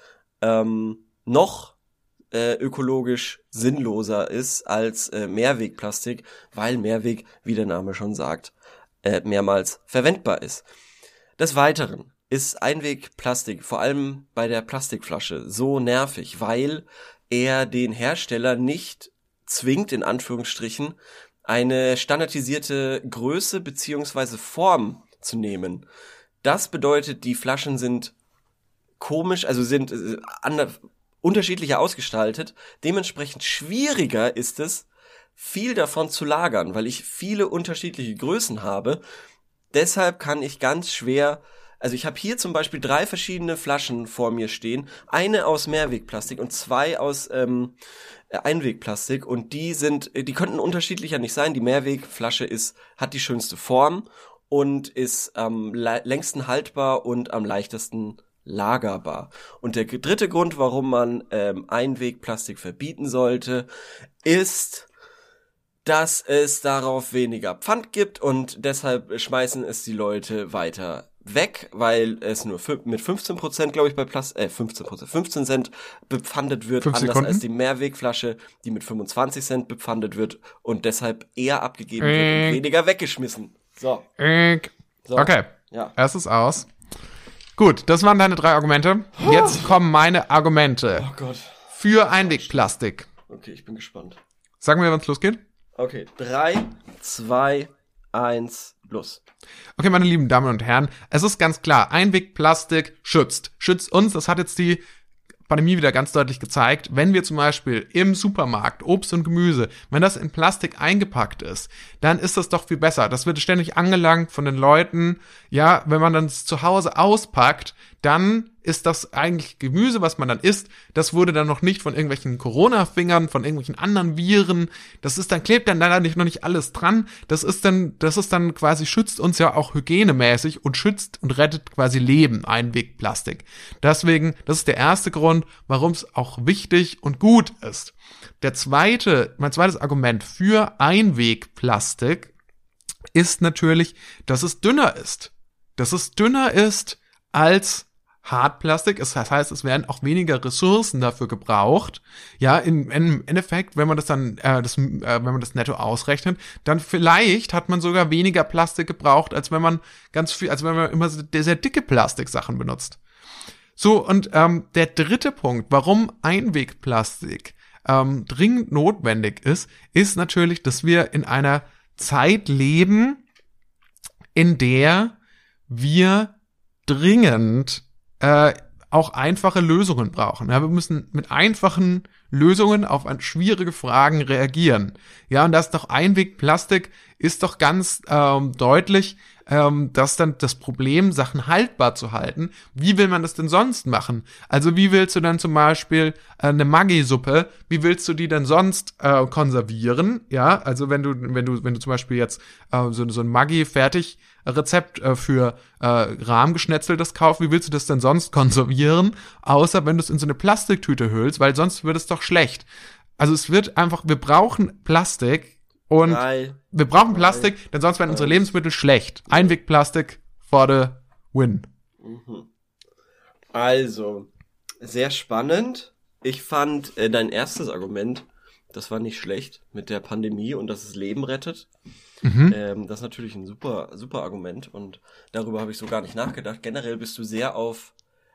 ähm, noch äh, ökologisch sinnloser ist als äh, Mehrwegplastik, weil Mehrweg, wie der Name schon sagt, äh, mehrmals verwendbar ist. Des Weiteren ist Einwegplastik, vor allem bei der Plastikflasche, so nervig, weil er den Hersteller nicht zwingt, in Anführungsstrichen, eine standardisierte Größe beziehungsweise Form zu nehmen. Das bedeutet, die Flaschen sind komisch, also sind äh, unterschiedlicher ausgestaltet. Dementsprechend schwieriger ist es, viel davon zu lagern, weil ich viele unterschiedliche Größen habe. Deshalb kann ich ganz schwer also ich habe hier zum Beispiel drei verschiedene Flaschen vor mir stehen. Eine aus Mehrwegplastik und zwei aus ähm, Einwegplastik. Und die sind, die könnten unterschiedlicher nicht sein. Die Mehrwegflasche ist, hat die schönste Form und ist am längsten haltbar und am leichtesten lagerbar. Und der dritte Grund, warum man ähm, Einwegplastik verbieten sollte, ist, dass es darauf weniger Pfand gibt und deshalb schmeißen es die Leute weiter weg, weil es nur mit 15 Prozent, glaube ich, bei Plus, äh, 15 Prozent, 15 Cent bepfandet wird, anders Sekunden? als die Mehrwegflasche, die mit 25 Cent bepfandet wird und deshalb eher abgegeben äh. wird und weniger weggeschmissen. So. Äh. so. Okay. Ja. Erstes aus. Gut, das waren deine drei Argumente. Jetzt kommen meine Argumente. Oh Gott. Für Einwegplastik. Okay, ich bin gespannt. Sagen wir, wann es losgeht? Okay, drei, zwei, eins, los. Okay, meine lieben Damen und Herren, es ist ganz klar, Einwegplastik schützt. Schützt uns, das hat jetzt die Pandemie wieder ganz deutlich gezeigt, wenn wir zum Beispiel im Supermarkt Obst und Gemüse, wenn das in Plastik eingepackt ist, dann ist das doch viel besser. Das wird ständig angelangt von den Leuten. Ja, wenn man dann zu Hause auspackt, dann ist das eigentlich Gemüse, was man dann isst. Das wurde dann noch nicht von irgendwelchen Corona-Fingern, von irgendwelchen anderen Viren. Das ist dann, klebt dann leider nicht, noch nicht alles dran. Das ist dann, das ist dann quasi, schützt uns ja auch hygienemäßig und schützt und rettet quasi Leben, Einwegplastik. Deswegen, das ist der erste Grund, warum es auch wichtig und gut ist. Der zweite, mein zweites Argument für Einwegplastik ist natürlich, dass es dünner ist. Dass es dünner ist als Hartplastik. Das heißt, es werden auch weniger Ressourcen dafür gebraucht. Ja, im, Endeffekt, wenn man das dann, äh, das, äh, wenn man das netto ausrechnet, dann vielleicht hat man sogar weniger Plastik gebraucht, als wenn man ganz viel, als wenn man immer sehr, sehr dicke Plastiksachen benutzt. So, und ähm, der dritte Punkt, warum Einwegplastik ähm, dringend notwendig ist, ist natürlich, dass wir in einer Zeit leben, in der wir dringend äh, auch einfache Lösungen brauchen. Ja, wir müssen mit einfachen Lösungen auf schwierige Fragen reagieren. Ja, und das ist doch Einwegplastik ist doch ganz ähm, deutlich, ähm, dass dann das Problem, Sachen haltbar zu halten. Wie will man das denn sonst machen? Also wie willst du dann zum Beispiel äh, eine Maggi-Suppe, wie willst du die denn sonst äh, konservieren? Ja, also wenn du, wenn du, wenn du zum Beispiel jetzt äh, so, so ein Maggi fertig Rezept äh, für äh, Rahmgeschnetzeltes kaufst, wie willst du das denn sonst konservieren? Außer wenn du es in so eine Plastiktüte hüllst, weil sonst wird es doch schlecht. Also es wird einfach, wir brauchen Plastik, und Drei, wir brauchen Plastik, drei, denn sonst werden unsere Lebensmittel schlecht. Einwegplastik for the win. Mhm. Also, sehr spannend. Ich fand äh, dein erstes Argument, das war nicht schlecht mit der Pandemie und dass es Leben rettet. Mhm. Ähm, das ist natürlich ein super, super Argument und darüber habe ich so gar nicht nachgedacht. Generell bist du sehr auf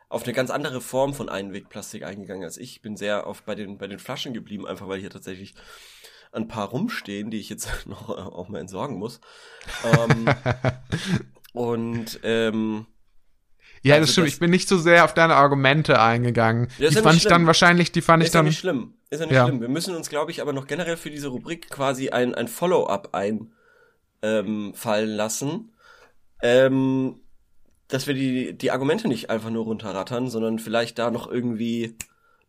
auf eine ganz andere Form von Einwegplastik eingegangen als ich. Ich bin sehr auf bei den bei den Flaschen geblieben, einfach weil hier tatsächlich ein paar rumstehen, die ich jetzt noch äh, auch mal entsorgen muss. ähm, und ähm, Ja, Also das stimmt. das- ich bin nicht so sehr auf deine Argumente eingegangen. Ist die ja fand ich dann wahrscheinlich, die fand ich Ist ja dann. nicht schlimm. Ist ja nicht Ja. schlimm. Wir müssen uns, glaube ich, aber noch generell für diese Rubrik quasi ein, ein Follow-up ein ähm, fallen lassen. Ähm, dass wir die, die Argumente nicht einfach nur runterrattern, sondern vielleicht da noch irgendwie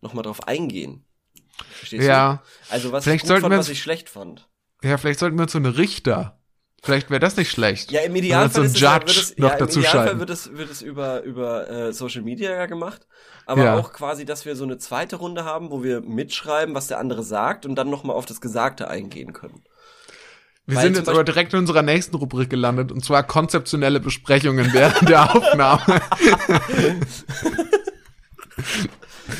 noch mal drauf eingehen. Verstehst Ja. du? Also was Vielleicht ich gut sollten fand, wir was ich schlecht fand. Ja, vielleicht sollten wir uns so eine Richter. Vielleicht wäre das nicht schlecht. Ja, im Idealfall so ja, Judge wird es, noch ja, im dazu Idealfall schalten. wird es, wird es über, über äh, Social Media ja gemacht. Aber Ja. auch quasi, dass wir so eine zweite Runde haben, wo wir mitschreiben, was der andere sagt und dann nochmal auf das Gesagte eingehen können. Wir Weil sind jetzt aber direkt in unserer nächsten Rubrik gelandet, und zwar konzeptionelle Besprechungen während der Aufnahme.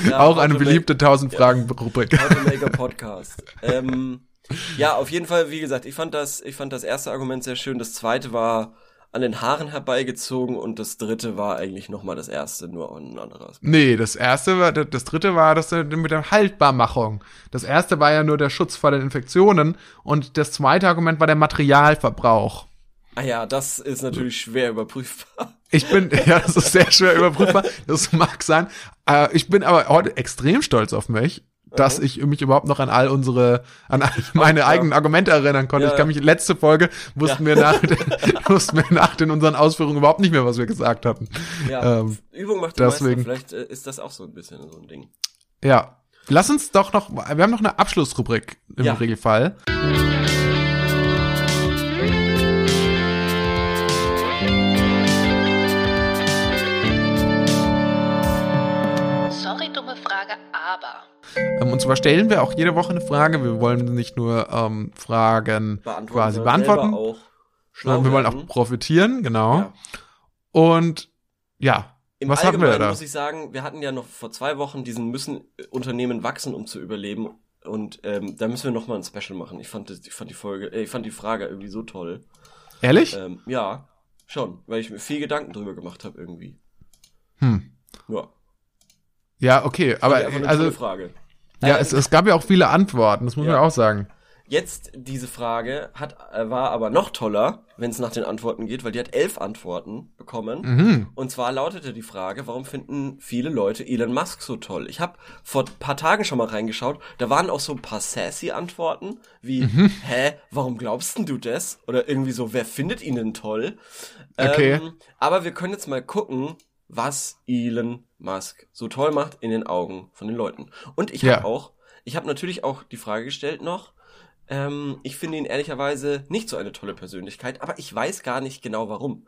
Ja, Auch eine beliebte 1000 Fragen Rubrik. How to make a podcast. ähm, ja, auf jeden Fall, wie gesagt, ich fand das, ich fand das erste Argument sehr schön. Das zweite war an den Haaren herbeigezogen und das dritte war eigentlich nochmal das erste, nur ein anderes. Nee, das erste war, das dritte war das mit der Haltbarmachung. Das erste war ja nur der Schutz vor den Infektionen und das zweite Argument war der Materialverbrauch. Ah ja, das ist natürlich schwer überprüfbar. Ich bin, ja, das ist sehr schwer überprüfbar, das mag sein. Äh, ich bin aber heute extrem stolz auf mich, dass ich mich überhaupt noch an all unsere, an all meine eigenen Argumente erinnern konnte. Ja, ich kann mich, letzte Folge wussten Ja. wir nach, wussten wir nach den unseren Ausführungen überhaupt nicht mehr, was wir gesagt hatten. Ja, Ähm, Übung macht die deswegen. Meister. Vielleicht äh, ist das auch so ein bisschen so ein Ding. Ja. Lass uns doch noch, wir haben noch eine Abschlussrubrik im. Regelfall. Ähm, und zwar stellen wir auch jede Woche eine Frage. Wir wollen nicht nur ähm, Fragen Beantworten, quasi beantworten, auch sondern wir wollen auch profitieren, genau. Ja. Und ja, Im was hatten wir Allgemeinen da? muss ich sagen, wir hatten ja noch vor zwei Wochen diesen müssen äh, Unternehmen wachsen, um zu überleben. Und ähm, da müssen wir noch mal ein Special machen. Ich fand, das, ich fand die Folge, äh, ich fand die Frage irgendwie so toll. Ehrlich? Ähm, ja, schon, weil ich mir viel Gedanken drüber gemacht habe irgendwie. Hm. Ja, Ja, okay, aber also Frage. Ja, es, es gab ja auch viele Antworten, das muss man Ja. auch sagen. Jetzt diese Frage hat äh, war aber noch toller, wenn es nach den Antworten geht, weil die hat elf Antworten bekommen. Mhm. Und zwar lautete die Frage, warum finden viele Leute Elon Musk so toll? Ich habe vor ein paar Tagen schon mal reingeschaut, da waren auch so ein paar sassy Antworten, wie, Mhm. hä, warum glaubst denn du das? Oder irgendwie so, wer findet ihn denn toll? Okay. Ähm, aber wir können jetzt mal gucken, was Elon Musk so toll macht in den Augen von den Leuten. Und ich Ja. habe auch, ich habe natürlich auch die Frage gestellt noch, ähm, ich finde ihn ehrlicherweise nicht so eine tolle Persönlichkeit, aber ich weiß gar nicht genau warum.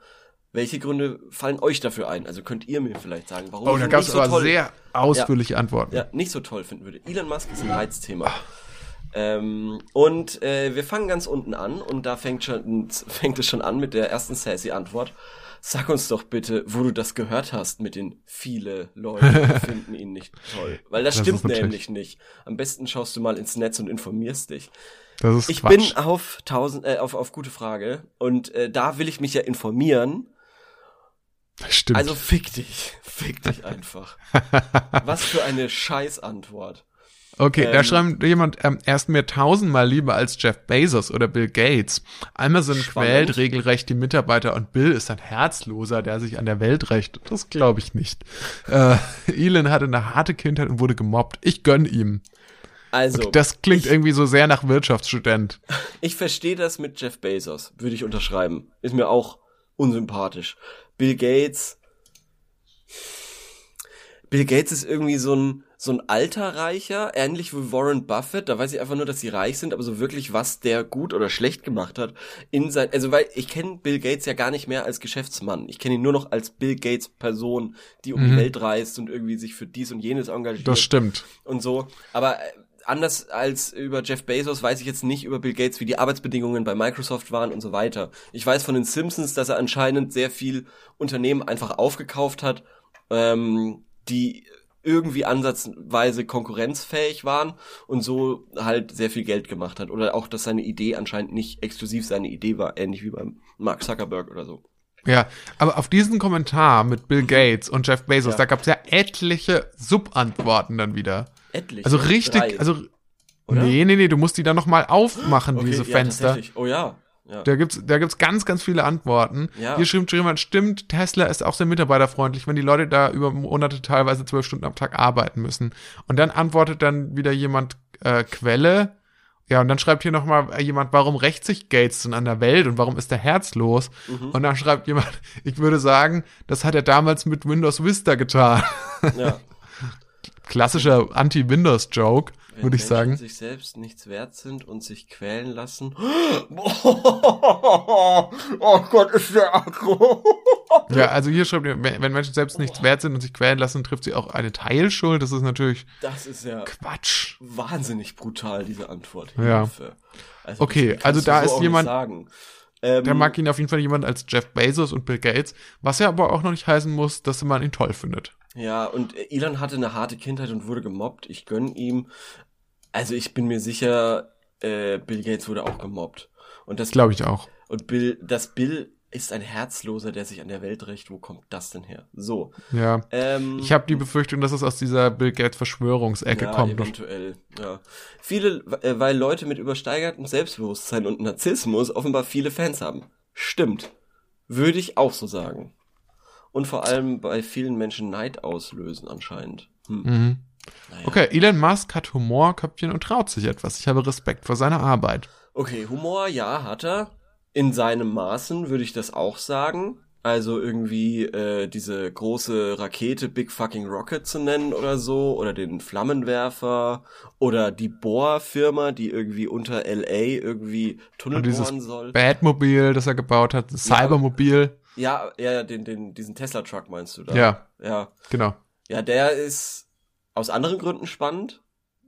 Welche Gründe fallen euch dafür ein? Also könnt ihr mir vielleicht sagen, warum Oh, ich da gab es so aber toll, sehr ausführliche Antworten. ja, nicht so toll finden würde. Elon Musk ist ein Reizthema. Ähm, und äh, wir fangen ganz unten an und da fängt schon fängt es schon an mit der ersten sassy Antwort. Sag uns doch bitte, wo du das gehört hast mit den viele Leute finden ihn nicht toll, weil das, Das stimmt nämlich nicht. Am besten schaust du mal ins Netz und informierst dich. Das ist Ich Quatsch. bin auf tausend äh, auf auf gute Frage und äh, da will ich mich ja informieren. Stimmt. Also fick dich, fick dich einfach. Was für eine Scheißantwort. Okay, da Ähm, schreibt jemand, ähm, er ist mir tausendmal lieber als Jeff Bezos oder Bill Gates. Amazon Spannend. quält regelrecht die Mitarbeiter und Bill ist ein Herzloser, der sich an der Welt rächt. Das glaube ich nicht. Äh, Elon hatte eine harte Kindheit und wurde gemobbt. Ich gönn ihm. Also, Das klingt ich, irgendwie so sehr nach Wirtschaftsstudent. ich verstehe das mit Jeff Bezos, würde ich unterschreiben. Ist mir auch unsympathisch. Bill Gates. Bill Gates ist irgendwie so ein, so ein alter Reicher, ähnlich wie Warren Buffett. Da weiß ich einfach nur, dass sie reich sind, aber so wirklich, was der gut oder schlecht gemacht hat in sein, also weil ich kenne Bill Gates ja gar nicht mehr als Geschäftsmann. Ich kenne ihn nur noch als Bill Gates Person, die um die Welt reist und irgendwie sich für dies und jenes engagiert Das stimmt. und so. Aber äh, anders als über Jeff Bezos weiß ich jetzt nicht über Bill Gates, wie die Arbeitsbedingungen bei Microsoft waren und so weiter. Ich weiß von den Simpsons, dass er anscheinend sehr viel Unternehmen einfach aufgekauft hat, ähm, die irgendwie ansatzweise konkurrenzfähig waren und so halt sehr viel Geld gemacht hat. Oder auch, dass seine Idee anscheinend nicht exklusiv seine Idee war, ähnlich wie beim Mark Zuckerberg oder so. Ja, aber auf diesen Kommentar mit Bill Gates und Jeff Bezos, Ja. da gab es ja etliche Subantworten dann wieder. Etlich. Also richtig, Drei. also Oder? nee, nee, nee, du musst die dann noch mal aufmachen, Okay, diese ja, Fenster. Oh ja. Ja. Da gibt's, da gibt's ganz, ganz viele Antworten. Ja. Hier schreibt jemand, stimmt, Tesla ist auch sehr mitarbeiterfreundlich, wenn die Leute da über Monate teilweise zwölf Stunden am Tag arbeiten müssen. Und dann antwortet dann wieder jemand, äh, Quelle. Ja, und dann schreibt hier nochmal jemand, warum rächt sich Gates denn an der Welt und warum ist der herzlos? Mhm. Und dann schreibt jemand, ich würde sagen, das hat er damals mit Windows Vista getan. Ja. Klassischer Anti-Windows-Joke, würde ich Menschen sagen. sich selbst nichts wert sind und sich quälen lassen. Oh Gott, ist der aggro. Ja, also hier schreibt ihr, wenn Menschen selbst nichts wert sind und sich quälen lassen, trifft sie auch eine Teilschuld. Das ist natürlich Das ist ja Quatsch. wahnsinnig brutal, diese Antwort. Ja. Hilfe. Also, Okay, also da so ist jemand-. Ähm, Da mag ihn auf jeden Fall jemand als Jeff Bezos und Bill Gates, was ja aber auch noch nicht heißen muss, dass man ihn toll findet. Ja, und Elon hatte eine harte Kindheit und wurde gemobbt. Ich gönn ihm. Also ich bin mir sicher, äh, Bill Gates wurde auch gemobbt. Und das Glaube ich auch. und Bill, das Bill ist ein Herzloser, der sich an der Welt rächt. Wo kommt das denn her? So. Ja. Ähm, Ich habe die Befürchtung, dass es aus dieser Bill Gates Verschwörungsecke ja, kommt. eventuell. Ja. Viele, äh, weil Leute mit übersteigertem Selbstbewusstsein und Narzissmus offenbar viele Fans haben. Stimmt. Würde ich auch so sagen. Und vor allem bei vielen Menschen Neid auslösen anscheinend. Hm. Mhm. Naja. Okay, Elon Musk hat Humor, Köpfchen und traut sich etwas. Ich habe Respekt vor seiner Arbeit. Okay, Humor, ja, hat er. In seinem Maßen würde ich das auch sagen. Also irgendwie äh, diese große Rakete Big Fucking Rocket zu nennen oder so. Oder den Flammenwerfer. Oder die Bohrfirma, die irgendwie unter LA irgendwie Tunnel Und bohren soll. Batmobil, das er gebaut hat, das Cybermobil. Ja, ja, den, den, diesen Tesla-Truck meinst du da? Ja, Ja. genau. Ja, der ist aus anderen Gründen spannend.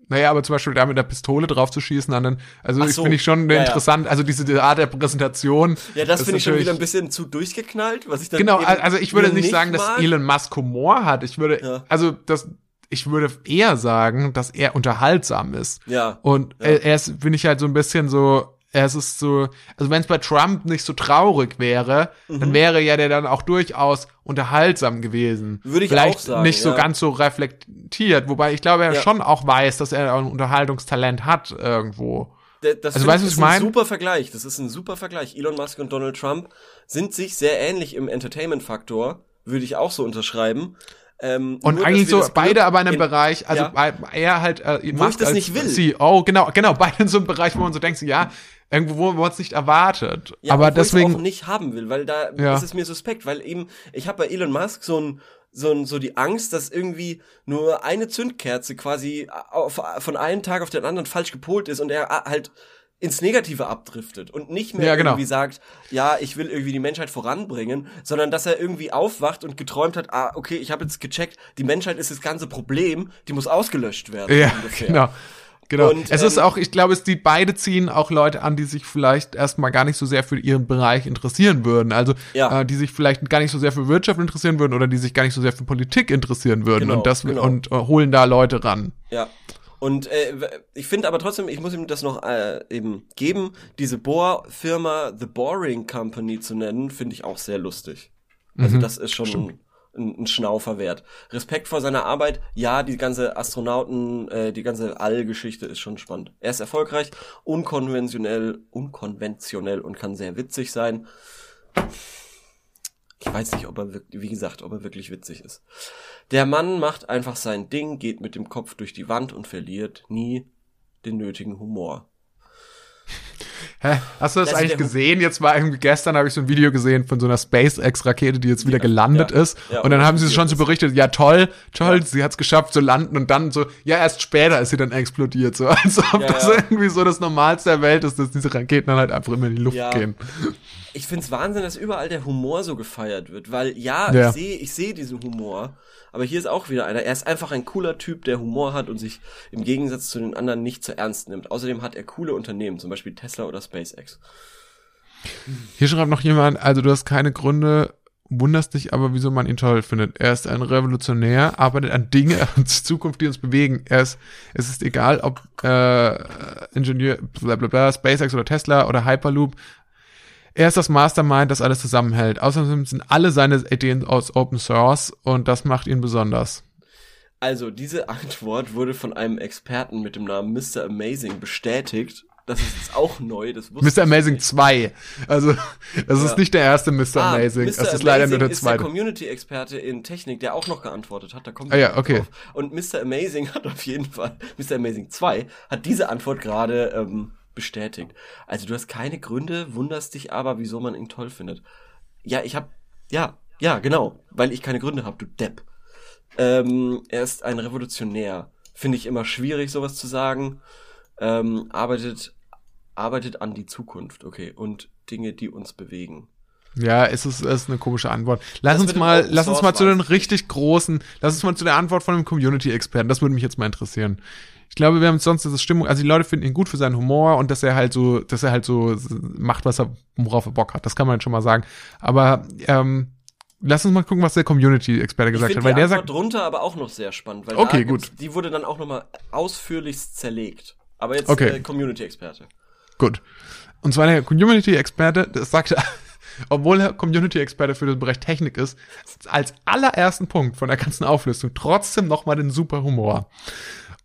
Naja, aber zum Beispiel da mit der Pistole drauf zu schießen, an den, also so, finde ich schon ja, interessant, also diese diese Art der Präsentation. Ja, das finde ich schon wieder ein bisschen zu durchgeknallt, was ich dann Genau, also ich würde nicht sagen, dass mag. Elon Musk Humor hat. Ich würde, Ja. also das, ich würde eher sagen, dass er unterhaltsam ist. Ja. Und Ja. er, er ist, finde ich halt so ein bisschen so, er ist so, also wenn es bei Trump nicht so traurig wäre, Mhm. dann wäre ja der dann auch durchaus unterhaltsam gewesen. Würde ich Vielleicht auch sagen, nicht so ja. ganz so reflektiert, wobei ich glaube, er Ja. schon auch weiß, dass er ein Unterhaltungstalent hat irgendwo. D- Das Also weißt du, was ist ich mein? ein super Vergleich. Das ist ein super Vergleich. Elon Musk und Donald Trump sind sich sehr ähnlich im Entertainment-Faktor. Würde ich auch so unterschreiben. Ähm, Und nur, eigentlich so beide aber in einem in- Bereich, also Ja. bei, er halt äh, Wo Musk ich das nicht will. CEO, genau, genau, beide in so einem Bereich, wo man so denkt, so, ja, irgendwo, wo man es nicht erwartet. Ja, aber deswegen, auch nicht haben will, weil da Ja. ist es mir suspekt, weil eben ich habe bei Elon Musk so ein so ein, so die Angst, dass irgendwie nur eine Zündkerze quasi auf, von einem Tag auf den anderen falsch gepolt ist und er halt ins Negative abdriftet und nicht mehr Ja, genau. irgendwie sagt, ja, ich will irgendwie die Menschheit voranbringen, sondern dass er irgendwie aufwacht und geträumt hat, ah, okay, ich habe jetzt gecheckt, die Menschheit ist das ganze Problem, die muss ausgelöscht werden. ja, ungefähr. genau. Genau. Und, es ist ähm, auch, ich glaube, es die beide ziehen auch Leute an, die sich vielleicht erstmal gar nicht so sehr für ihren Bereich interessieren würden. Also Ja. äh, die sich vielleicht gar nicht so sehr für Wirtschaft interessieren würden oder die sich gar nicht so sehr für Politik interessieren würden Genau, und das genau. und äh, holen da Leute ran. Ja. Und äh, ich finde aber trotzdem, ich muss ihm das noch äh, eben geben, diese Bohrfirma The Boring Company zu nennen, finde ich auch sehr lustig. Also das ist schon ein, ein, Schnaufer wert. Respekt vor seiner Arbeit, ja, die ganze Astronauten, äh, die ganze Allgeschichte ist schon spannend. Er ist erfolgreich, unkonventionell, unkonventionell und kann sehr witzig sein. Ich weiß nicht, ob er wirklich, wie gesagt, ob er wirklich witzig ist. Der Mann macht einfach sein Ding, geht mit dem Kopf durch die Wand und verliert nie den nötigen Humor. Hä? Hast du das, Das eigentlich gesehen? Jetzt war irgendwie gestern habe ich so ein Video gesehen von so einer SpaceX-Rakete, die jetzt wieder gelandet ja. ist. Ja, und dann haben sie schon so berichtet, ja toll, toll, Ja. sie hat es geschafft zu landen und dann so, ja erst später ist sie dann explodiert. So, als ob Ja, das ja. irgendwie so das Normalste der Welt ist, dass diese Raketen dann halt einfach immer in die Luft Ja. gehen. Ich find's Wahnsinn, dass überall der Humor so gefeiert wird, weil ja, Ja. ich sehe ich sehe diesen Humor, aber hier ist auch wieder einer. Er ist einfach ein cooler Typ, der Humor hat und sich im Gegensatz zu den anderen nicht zu ernst nimmt. Außerdem hat er coole Unternehmen, zum Beispiel Tesla oder SpaceX. Hier schreibt noch jemand, also du hast keine Gründe, wunderst dich aber, wieso man ihn toll findet. Er ist ein Revolutionär, arbeitet an Dinge und Zukunft, die uns bewegen. Er ist, es ist egal, ob äh, Ingenieur, bla bla bla, SpaceX oder Tesla oder Hyperloop. Er ist das Mastermind, das alles zusammenhält. Außerdem sind alle seine Ideen aus Open Source und das macht ihn besonders. Also, diese Antwort wurde von einem Experten mit dem Namen Mr. Amazing bestätigt. Das ist jetzt auch neu. Das wusste Mr. Amazing nicht. 2. Also, das Ja. ist nicht der erste Mr. Ah, Amazing. Mr. Das ist leider nur der Amazing ist der zweite. Community-Experte in Technik, der auch noch geantwortet hat. Da kommt Ah ja, okay. drauf. Und Mr. Amazing hat auf jeden Fall, Mr. Amazing 2 hat diese Antwort gerade ähm, bestätigt. Also du hast keine Gründe, wunderst dich aber, wieso man ihn toll findet. Ja, ich hab, ja, ja, genau, weil ich keine Gründe habe, du Depp. Ähm, er ist ein Revolutionär. Finde ich immer schwierig, sowas zu sagen. Ähm, arbeitet, arbeitet an die Zukunft, okay, und Dinge, die uns bewegen. Ja, es ist, es ist eine komische Antwort. Lass Das uns mal, lass uns mal zu den richtig großen, lass uns mal zu der Antwort von einem Community-Experten. Das würde mich jetzt mal interessieren. Ich glaube, wir haben sonst diese Stimmung, also die Leute finden ihn gut für seinen Humor und dass er halt so, dass er halt so macht, was er, worauf er Bock hat. Das kann man schon mal sagen. Aber, ähm, lass uns mal gucken, was der Community-Experte gesagt hat, weil der Antwort sagt, drunter aber auch noch sehr spannend, weil Okay, gut. die wurde dann auch nochmal ausführlichst zerlegt. Aber jetzt Okay. äh, Community-Experte. Gut. Und zwar der Community-Experte, das sagte, obwohl er Community-Experte für den Bereich Technik ist, als allerersten Punkt von der ganzen Auflistung trotzdem nochmal den super Humor.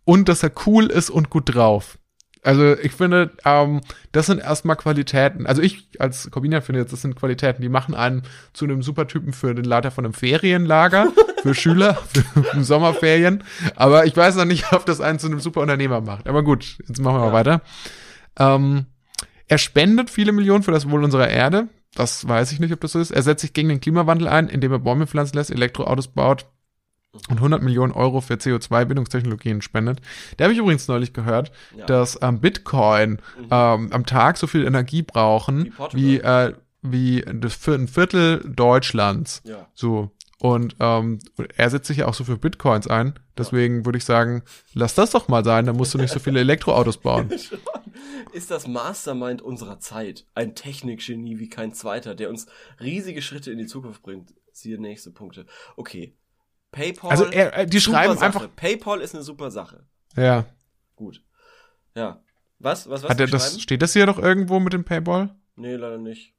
Und dass er cool ist und gut drauf. Also ich finde, ähm, das sind erstmal Qualitäten. Also ich als Corbinian finde, jetzt, das sind Qualitäten, die machen einen zu einem Supertypen für den Leiter von einem Ferienlager, für Schüler, für Sommerferien. Aber ich weiß noch nicht, ob das einen zu einem super Unternehmer macht. Aber gut, jetzt machen wir mal weiter. Ähm, er spendet viele Millionen für das Wohl unserer Erde. Das weiß ich nicht, ob das so ist. Er setzt sich gegen den Klimawandel ein, indem er Bäume pflanzen lässt, Elektroautos baut und 100 Millionen Euro für CO2-Bindungstechnologien spendet. Da habe ich übrigens neulich gehört, Ja. dass ähm, Bitcoin ähm, am Tag so viel Energie Wie brauchen Portugal. wie, äh, wie das für ein Viertel Deutschlands. Ja. So. Und ähm, er setzt sich ja auch so für Bitcoins ein. Deswegen würde ich sagen, lass das doch mal sein, dann musst du nicht so viele Elektroautos bauen. Ist das Mastermind unserer Zeit. Ein Technikgenie wie kein zweiter, der uns riesige Schritte in die Zukunft bringt. Siehe nächste Punkte. Okay. PayPal. Also er, er- die schreiben Sache. einfach. PayPal ist eine super Sache. Ja. Gut. Ja. Was? Was? Was? Hat er das, steht das hier doch irgendwo mit dem Payball? Nee, leider nicht.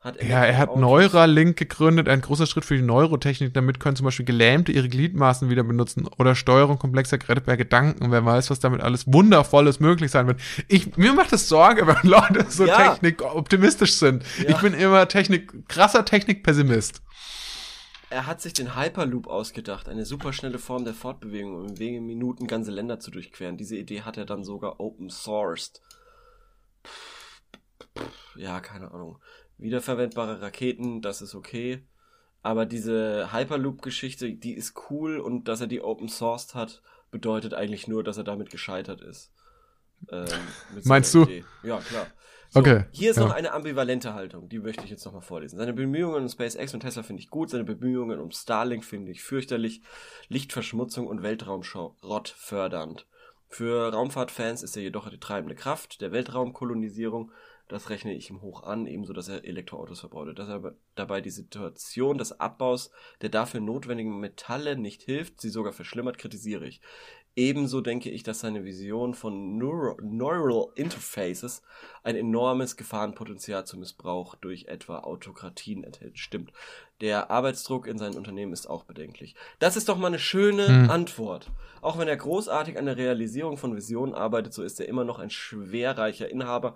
Hat Ja, er hat Elektroautos- Neuralink gegründet, ein großer Schritt für die Neurotechnik. Damit können zum Beispiel Gelähmte ihre Gliedmaßen wieder benutzen oder Steuerung komplexer Geräte per Gedanken. Wer weiß, was damit alles Wundervolles möglich sein wird. Ich, mir macht es Sorge, wenn Leute so Ja. technikoptimistisch sind. Ja. Ich bin immer Technik, krasser Technikpessimist. Er hat sich den Hyperloop ausgedacht, eine superschnelle Form der Fortbewegung, um in wenigen Minuten ganze Länder zu durchqueren. Diese Idee hat er dann sogar open sourced. Ja, keine Ahnung. Wiederverwendbare Raketen, das ist okay. Aber diese Hyperloop-Geschichte, die ist cool und dass er die open sourced hat, bedeutet eigentlich nur, dass er damit gescheitert ist. Ähm, mit Meinst du? Idee. Ja, klar. So, Okay, Hier ist ja. noch eine ambivalente Haltung, die möchte ich jetzt nochmal vorlesen. Seine Bemühungen um SpaceX und Tesla finde ich gut, seine Bemühungen um Starlink finde ich fürchterlich, Lichtverschmutzung und Weltraumschrott fördernd. Für Raumfahrtfans ist er jedoch die treibende Kraft der Weltraumkolonisierung. Das rechne ich ihm hoch an, ebenso, dass er Elektroautos verbaut. Dass er dabei die Situation des Abbaus der dafür notwendigen Metalle nicht hilft, sie sogar verschlimmert, kritisiere ich. Ebenso denke ich, dass seine Vision von Neuro Neural Interfaces ein enormes Gefahrenpotenzial zum Missbrauch durch etwa Autokratien enthält. Stimmt. Der Arbeitsdruck in seinen Unternehmen ist auch bedenklich. Das ist doch mal eine schöne Hm. Antwort. Auch wenn er großartig an der Realisierung von Visionen arbeitet, so ist er immer noch ein schwerreicher Inhaber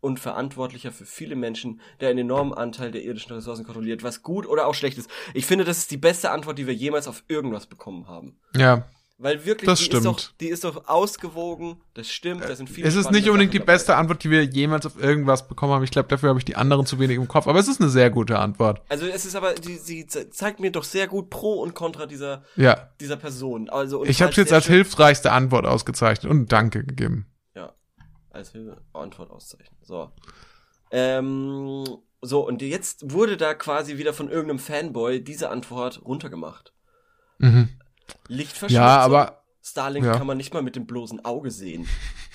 und Verantwortlicher für viele Menschen, der einen enormen Anteil der irdischen Ressourcen kontrolliert, was gut oder auch schlecht ist. Ich finde, das ist die beste Antwort, die wir jemals auf irgendwas bekommen haben. Ja. Weil wirklich, Das die, stimmt. Ist doch, die ist doch ausgewogen, das stimmt, da sind viele Es ist nicht unbedingt die Sachen dabei. beste Antwort, die wir jemals auf irgendwas bekommen haben. Ich glaube, dafür habe ich die anderen zu wenig im Kopf. Aber es ist eine sehr gute Antwort. Also es ist aber, die, sie ze- zeigt mir doch sehr gut Pro und Contra dieser, Ja. dieser Person. Also, Ich habe es jetzt als hilfreichste Antwort ausgezeichnet und Danke gegeben. Ja, als Hilfe Antwort auszeichnen. So. Ähm, so, und jetzt wurde da quasi wieder von irgendeinem Fanboy diese Antwort runtergemacht. Mhm. Lichtverschmutzung. Ja, aber Starlink ja. kann man nicht mal mit dem bloßen Auge sehen.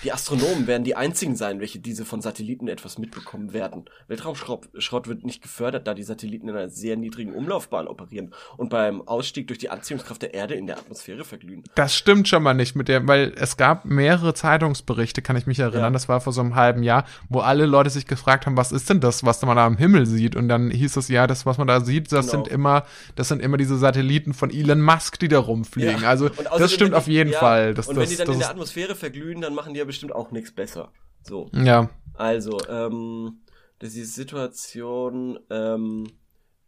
Die Astronomen werden die einzigen sein, welche diese von Satelliten etwas mitbekommen werden. Weltraumschrott Schrott wird nicht gefördert, da die Satelliten in einer sehr niedrigen Umlaufbahn operieren und beim Ausstieg durch die Anziehungskraft der Erde in der Atmosphäre verglühen. Das stimmt schon mal nicht mit der, weil es gab mehrere Zeitungsberichte, kann ich mich erinnern, Ja. das war vor so einem halben Jahr, wo alle Leute sich gefragt haben, was ist denn das, was man da am Himmel sieht? Und dann hieß es, ja, das, was man da sieht, das Genau. sind immer, das sind immer diese Satelliten von Elon Musk, die da rumfliegen. Ja. Also, das stimmt auf die- jeden ja, Fall. Das, und das, wenn die dann in der Atmosphäre verglühen, dann machen die ja bestimmt auch nichts besser. So. Ja. Also, ähm, das ist die Situation ähm,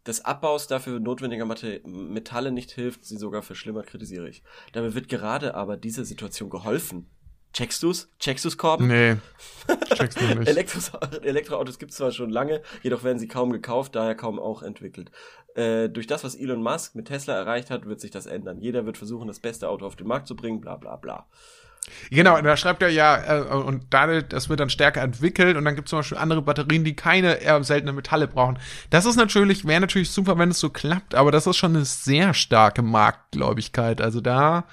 des Abbaus dafür notwendiger Metalle nicht hilft, sie sogar verschlimmert, kritisiere ich. Dabei wird gerade aber dieser Situation geholfen. Checkst du's? Checkst du's, Korben? Nee. Checkst du nicht. Elektros Elektroautos gibt's zwar schon lange, jedoch werden sie kaum gekauft, daher kaum auch entwickelt. Äh, durch das, was Elon Musk mit Tesla erreicht hat, wird sich das ändern. Jeder wird versuchen, das beste Auto auf den Markt zu bringen, bla bla bla. Genau, da schreibt er ja, äh, und dadurch, das wird dann stärker entwickelt und dann gibt es zum Beispiel andere Batterien, die keine eher seltene Metalle brauchen. Das ist natürlich, wäre natürlich super, wenn es so klappt, aber das ist schon eine sehr starke Marktgläubigkeit. Also da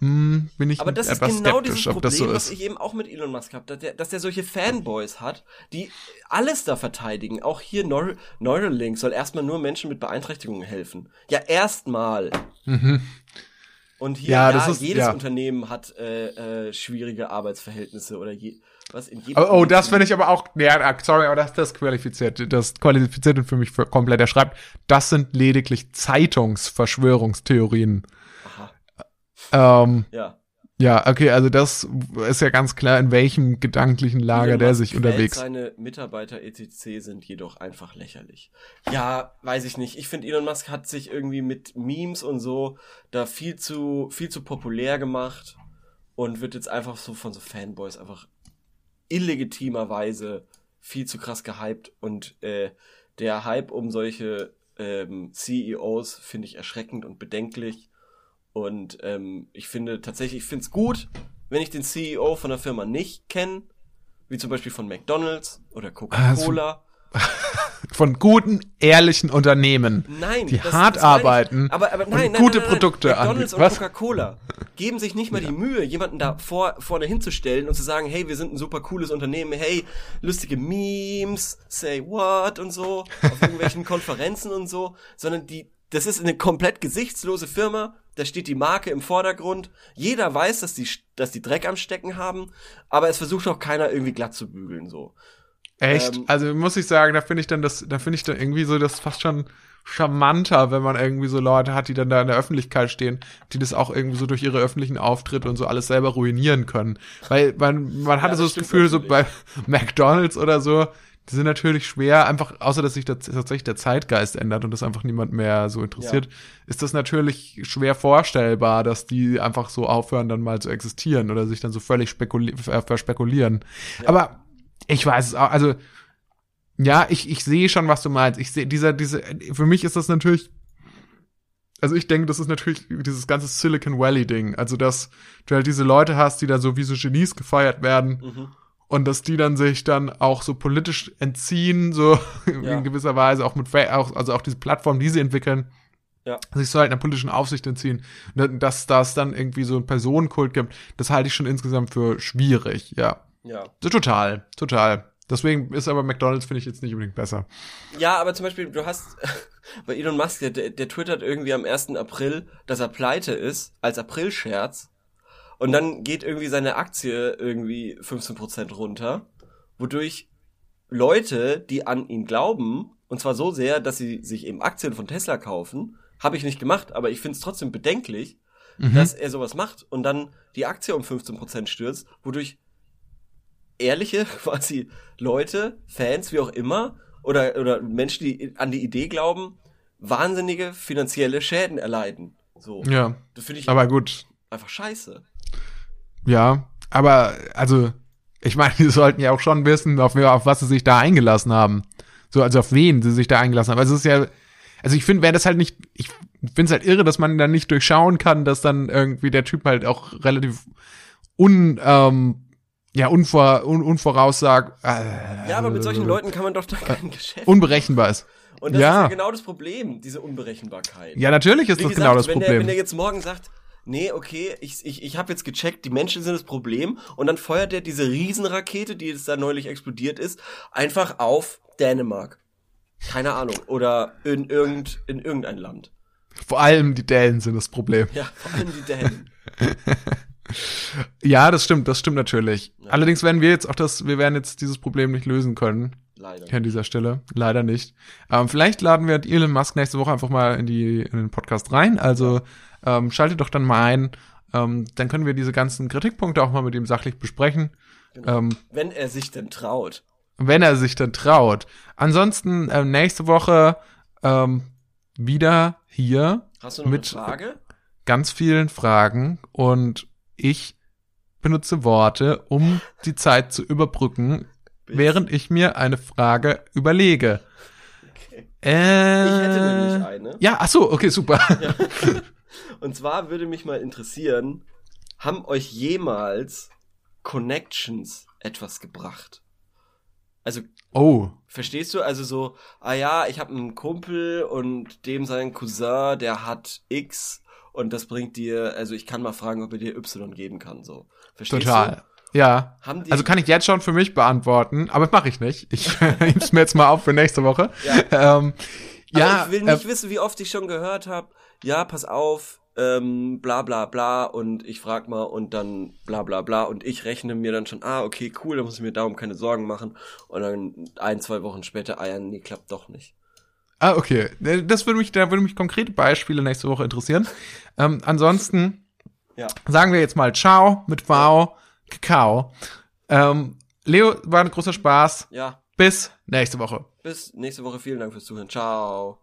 hm, bin ich Aber das ist genau dieses Problem, das so was ich eben auch mit Elon Musk habe, dass der, dass der solche Fanboys hat, die alles da verteidigen. Auch hier Neur Neuralink soll erstmal nur Menschen mit Beeinträchtigungen helfen. Ja, erstmal. Und hier, Mhm. Ja, ja, ist- jedes ja. Unternehmen hat äh, äh, schwierige Arbeitsverhältnisse oder je, was in jedem Oh, oh, das finde ich aber auch, ja, sorry, aber das, das qualifiziert, das qualifiziert für mich für komplett. Er schreibt, das sind lediglich Zeitungsverschwörungstheorien. Ähm, Ja. ja, okay, also das ist ja ganz klar, in welchem gedanklichen Lager der sich unterwegs. Seine Mitarbeiter etc. sind jedoch einfach lächerlich. Ja, weiß ich nicht. Ich finde, Elon Musk hat sich irgendwie mit Memes und so da viel zu, viel zu populär gemacht und wird jetzt einfach so von so Fanboys einfach illegitimerweise viel zu krass gehypt und äh, der Hype um solche ähm, CEOs finde ich erschreckend und bedenklich und ähm, ich finde tatsächlich, ich finde es gut, wenn ich den CEO von der Firma nicht kenne, wie zum Beispiel von McDonalds oder Coca-Cola. Von guten, ehrlichen Unternehmen, Nein, die das- hart das ich. arbeiten aber, aber und nein, gute nein, nein, Produkte McDonalds anbieten. und Was? Coca-Cola geben sich nicht mal die Mühe, jemanden da vor, vorne hinzustellen und zu sagen, hey, wir sind ein super cooles Unternehmen, hey, lustige Memes, say what und so, auf irgendwelchen Konferenzen und so, sondern die, das ist eine komplett gesichtslose Firma, da steht die Marke im Vordergrund, jeder weiß, dass die, dass die Dreck am Stecken haben, aber es versucht auch keiner irgendwie glatt zu bügeln, so. Echt? Ähm, also muss ich sagen, da finde ich dann das, da finde ich dann irgendwie so das fast schon charmanter, wenn man irgendwie so Leute hat, die dann da in der Öffentlichkeit stehen, die das auch irgendwie so durch ihre öffentlichen Auftritte und so alles selber ruinieren können. Weil man, man hatte das so das Gefühl, so bei McDonalds oder so, die sind natürlich schwer, einfach, außer dass sich da tatsächlich der Zeitgeist ändert und das einfach niemand mehr so interessiert, ist das natürlich schwer vorstellbar, dass die einfach so aufhören, dann mal zu existieren oder sich dann so völlig spekuli äh, verspekulieren. Aber ich weiß es auch, also ja, ich, ich sehe schon, was du meinst. Ich sehe, dieser, diese, für mich ist das natürlich, also ich denke, das ist natürlich dieses ganze Silicon Valley-Ding. Also, dass du halt diese Leute hast, die da so wie so Genies gefeiert werden Mhm. Und dass die dann sich dann auch so politisch entziehen, so Ja. in gewisser Weise, auch mit, auch, also auch diese Plattform, die sie entwickeln, Ja. sich so halt einer politischen Aufsicht entziehen. Und Dass das dann irgendwie so einen Personenkult gibt, das halte ich schon insgesamt für schwierig, ja. Ja. So, total, total. Deswegen ist aber McDonalds, finde ich, jetzt nicht unbedingt besser. Ja, aber zum Beispiel, du hast bei Elon Musk, der, der, der twittert irgendwie am 1. April, dass er pleite ist, als Aprilscherz. Und dann geht irgendwie seine Aktie irgendwie 15% runter, wodurch Leute, die an ihn glauben, und zwar so sehr, dass sie sich eben Aktien von Tesla kaufen, habe ich nicht gemacht, aber ich finde es trotzdem bedenklich, dass er sowas macht und dann die Aktie um 15% stürzt, wodurch ehrliche quasi Leute, Fans, wie auch immer, oder, oder Menschen, die an die Idee glauben, wahnsinnige finanzielle Schäden erleiden. So. Ja. Das finde ich Aber gut, einfach scheiße. Ja. Aber, also, ich meine, die sollten ja auch schon wissen, auf, auf was sie sich da eingelassen haben. So, also auf wen sie sich da eingelassen haben. Also es ist ja, also ich finde, wäre das halt nicht, ich finde es halt irre, dass man dann nicht durchschauen kann, dass dann irgendwie der Typ halt auch relativ un, ähm, ja, unvor, un, unvoraussag, äh, Ja, aber mit solchen Leuten kann man doch da kein Geschäft. unberechenbar ist. Und das ja. ist ja genau das Problem, diese Unberechenbarkeit. Ja, natürlich ist Wie das gesagt, genau das wenn Der, Problem. wenn der jetzt morgen sagt, nee, okay, ich, ich, ich habe jetzt gecheckt, die Menschen sind das Problem und dann feuert er diese Riesenrakete, die jetzt da neulich explodiert ist, einfach auf Dänemark. Keine Ahnung. Oder in, irgend, in irgendein Land. Vor allem die Dänen sind das Problem. Ja, vor allem die Dänen. Ja, das stimmt, das stimmt natürlich. Allerdings werden wir jetzt auch das, wir werden jetzt dieses Problem nicht lösen können. Leider. Hier an dieser Stelle. Leider nicht. Ähm, vielleicht laden wir Elon Musk nächste Woche einfach mal in, die, in den Podcast rein. Also ähm, schaltet doch dann mal ein. Ähm, dann können wir diese ganzen Kritikpunkte auch mal mit ihm sachlich besprechen. Ähm, Wenn er sich denn traut. wenn er sich denn traut. Ansonsten äh, nächste Woche ähm, wieder hier Hast du noch Mit- eine Frage? ganz vielen Fragen und ich benutze Worte, um die Zeit zu überbrücken, während ich mir eine Frage überlege. Äh, Ich hätte nämlich eine. Ja, ach so, okay, super. Und zwar würde mich mal interessieren, haben euch jemals Connections etwas gebracht? Also Oh, Verstehst du? Also so, ah ja, ich habe einen Kumpel und dem sein Cousin, der hat X und das bringt dir, also ich kann mal fragen, ob er dir Y geben kann, so. Verstehst total. Ja. du? Die, Also kann ich jetzt schon für mich beantworten, aber das mache ich nicht. Ich heb's mir jetzt mal auf für nächste Woche. Ja. Ähm, ja, ich will äh, nicht wissen, wie oft ich schon gehört habe, ja, pass auf, ähm, bla bla bla und ich frag mal und dann bla bla bla und ich rechne mir dann schon, ah, okay, cool, da muss ich mir darum keine Sorgen machen und dann ein, zwei Wochen später, ah ja, nee, klappt doch nicht. Ah, okay. Das würde mich, da würde mich konkrete Beispiele nächste Woche interessieren. Ähm, ansonsten Ja. sagen wir jetzt mal Ciao mit V, Kakao. Ähm, Leo, war ein großer Spaß. Ja, Bis nächste Woche. bis nächste Woche, vielen Dank fürs Zuhören, ciao.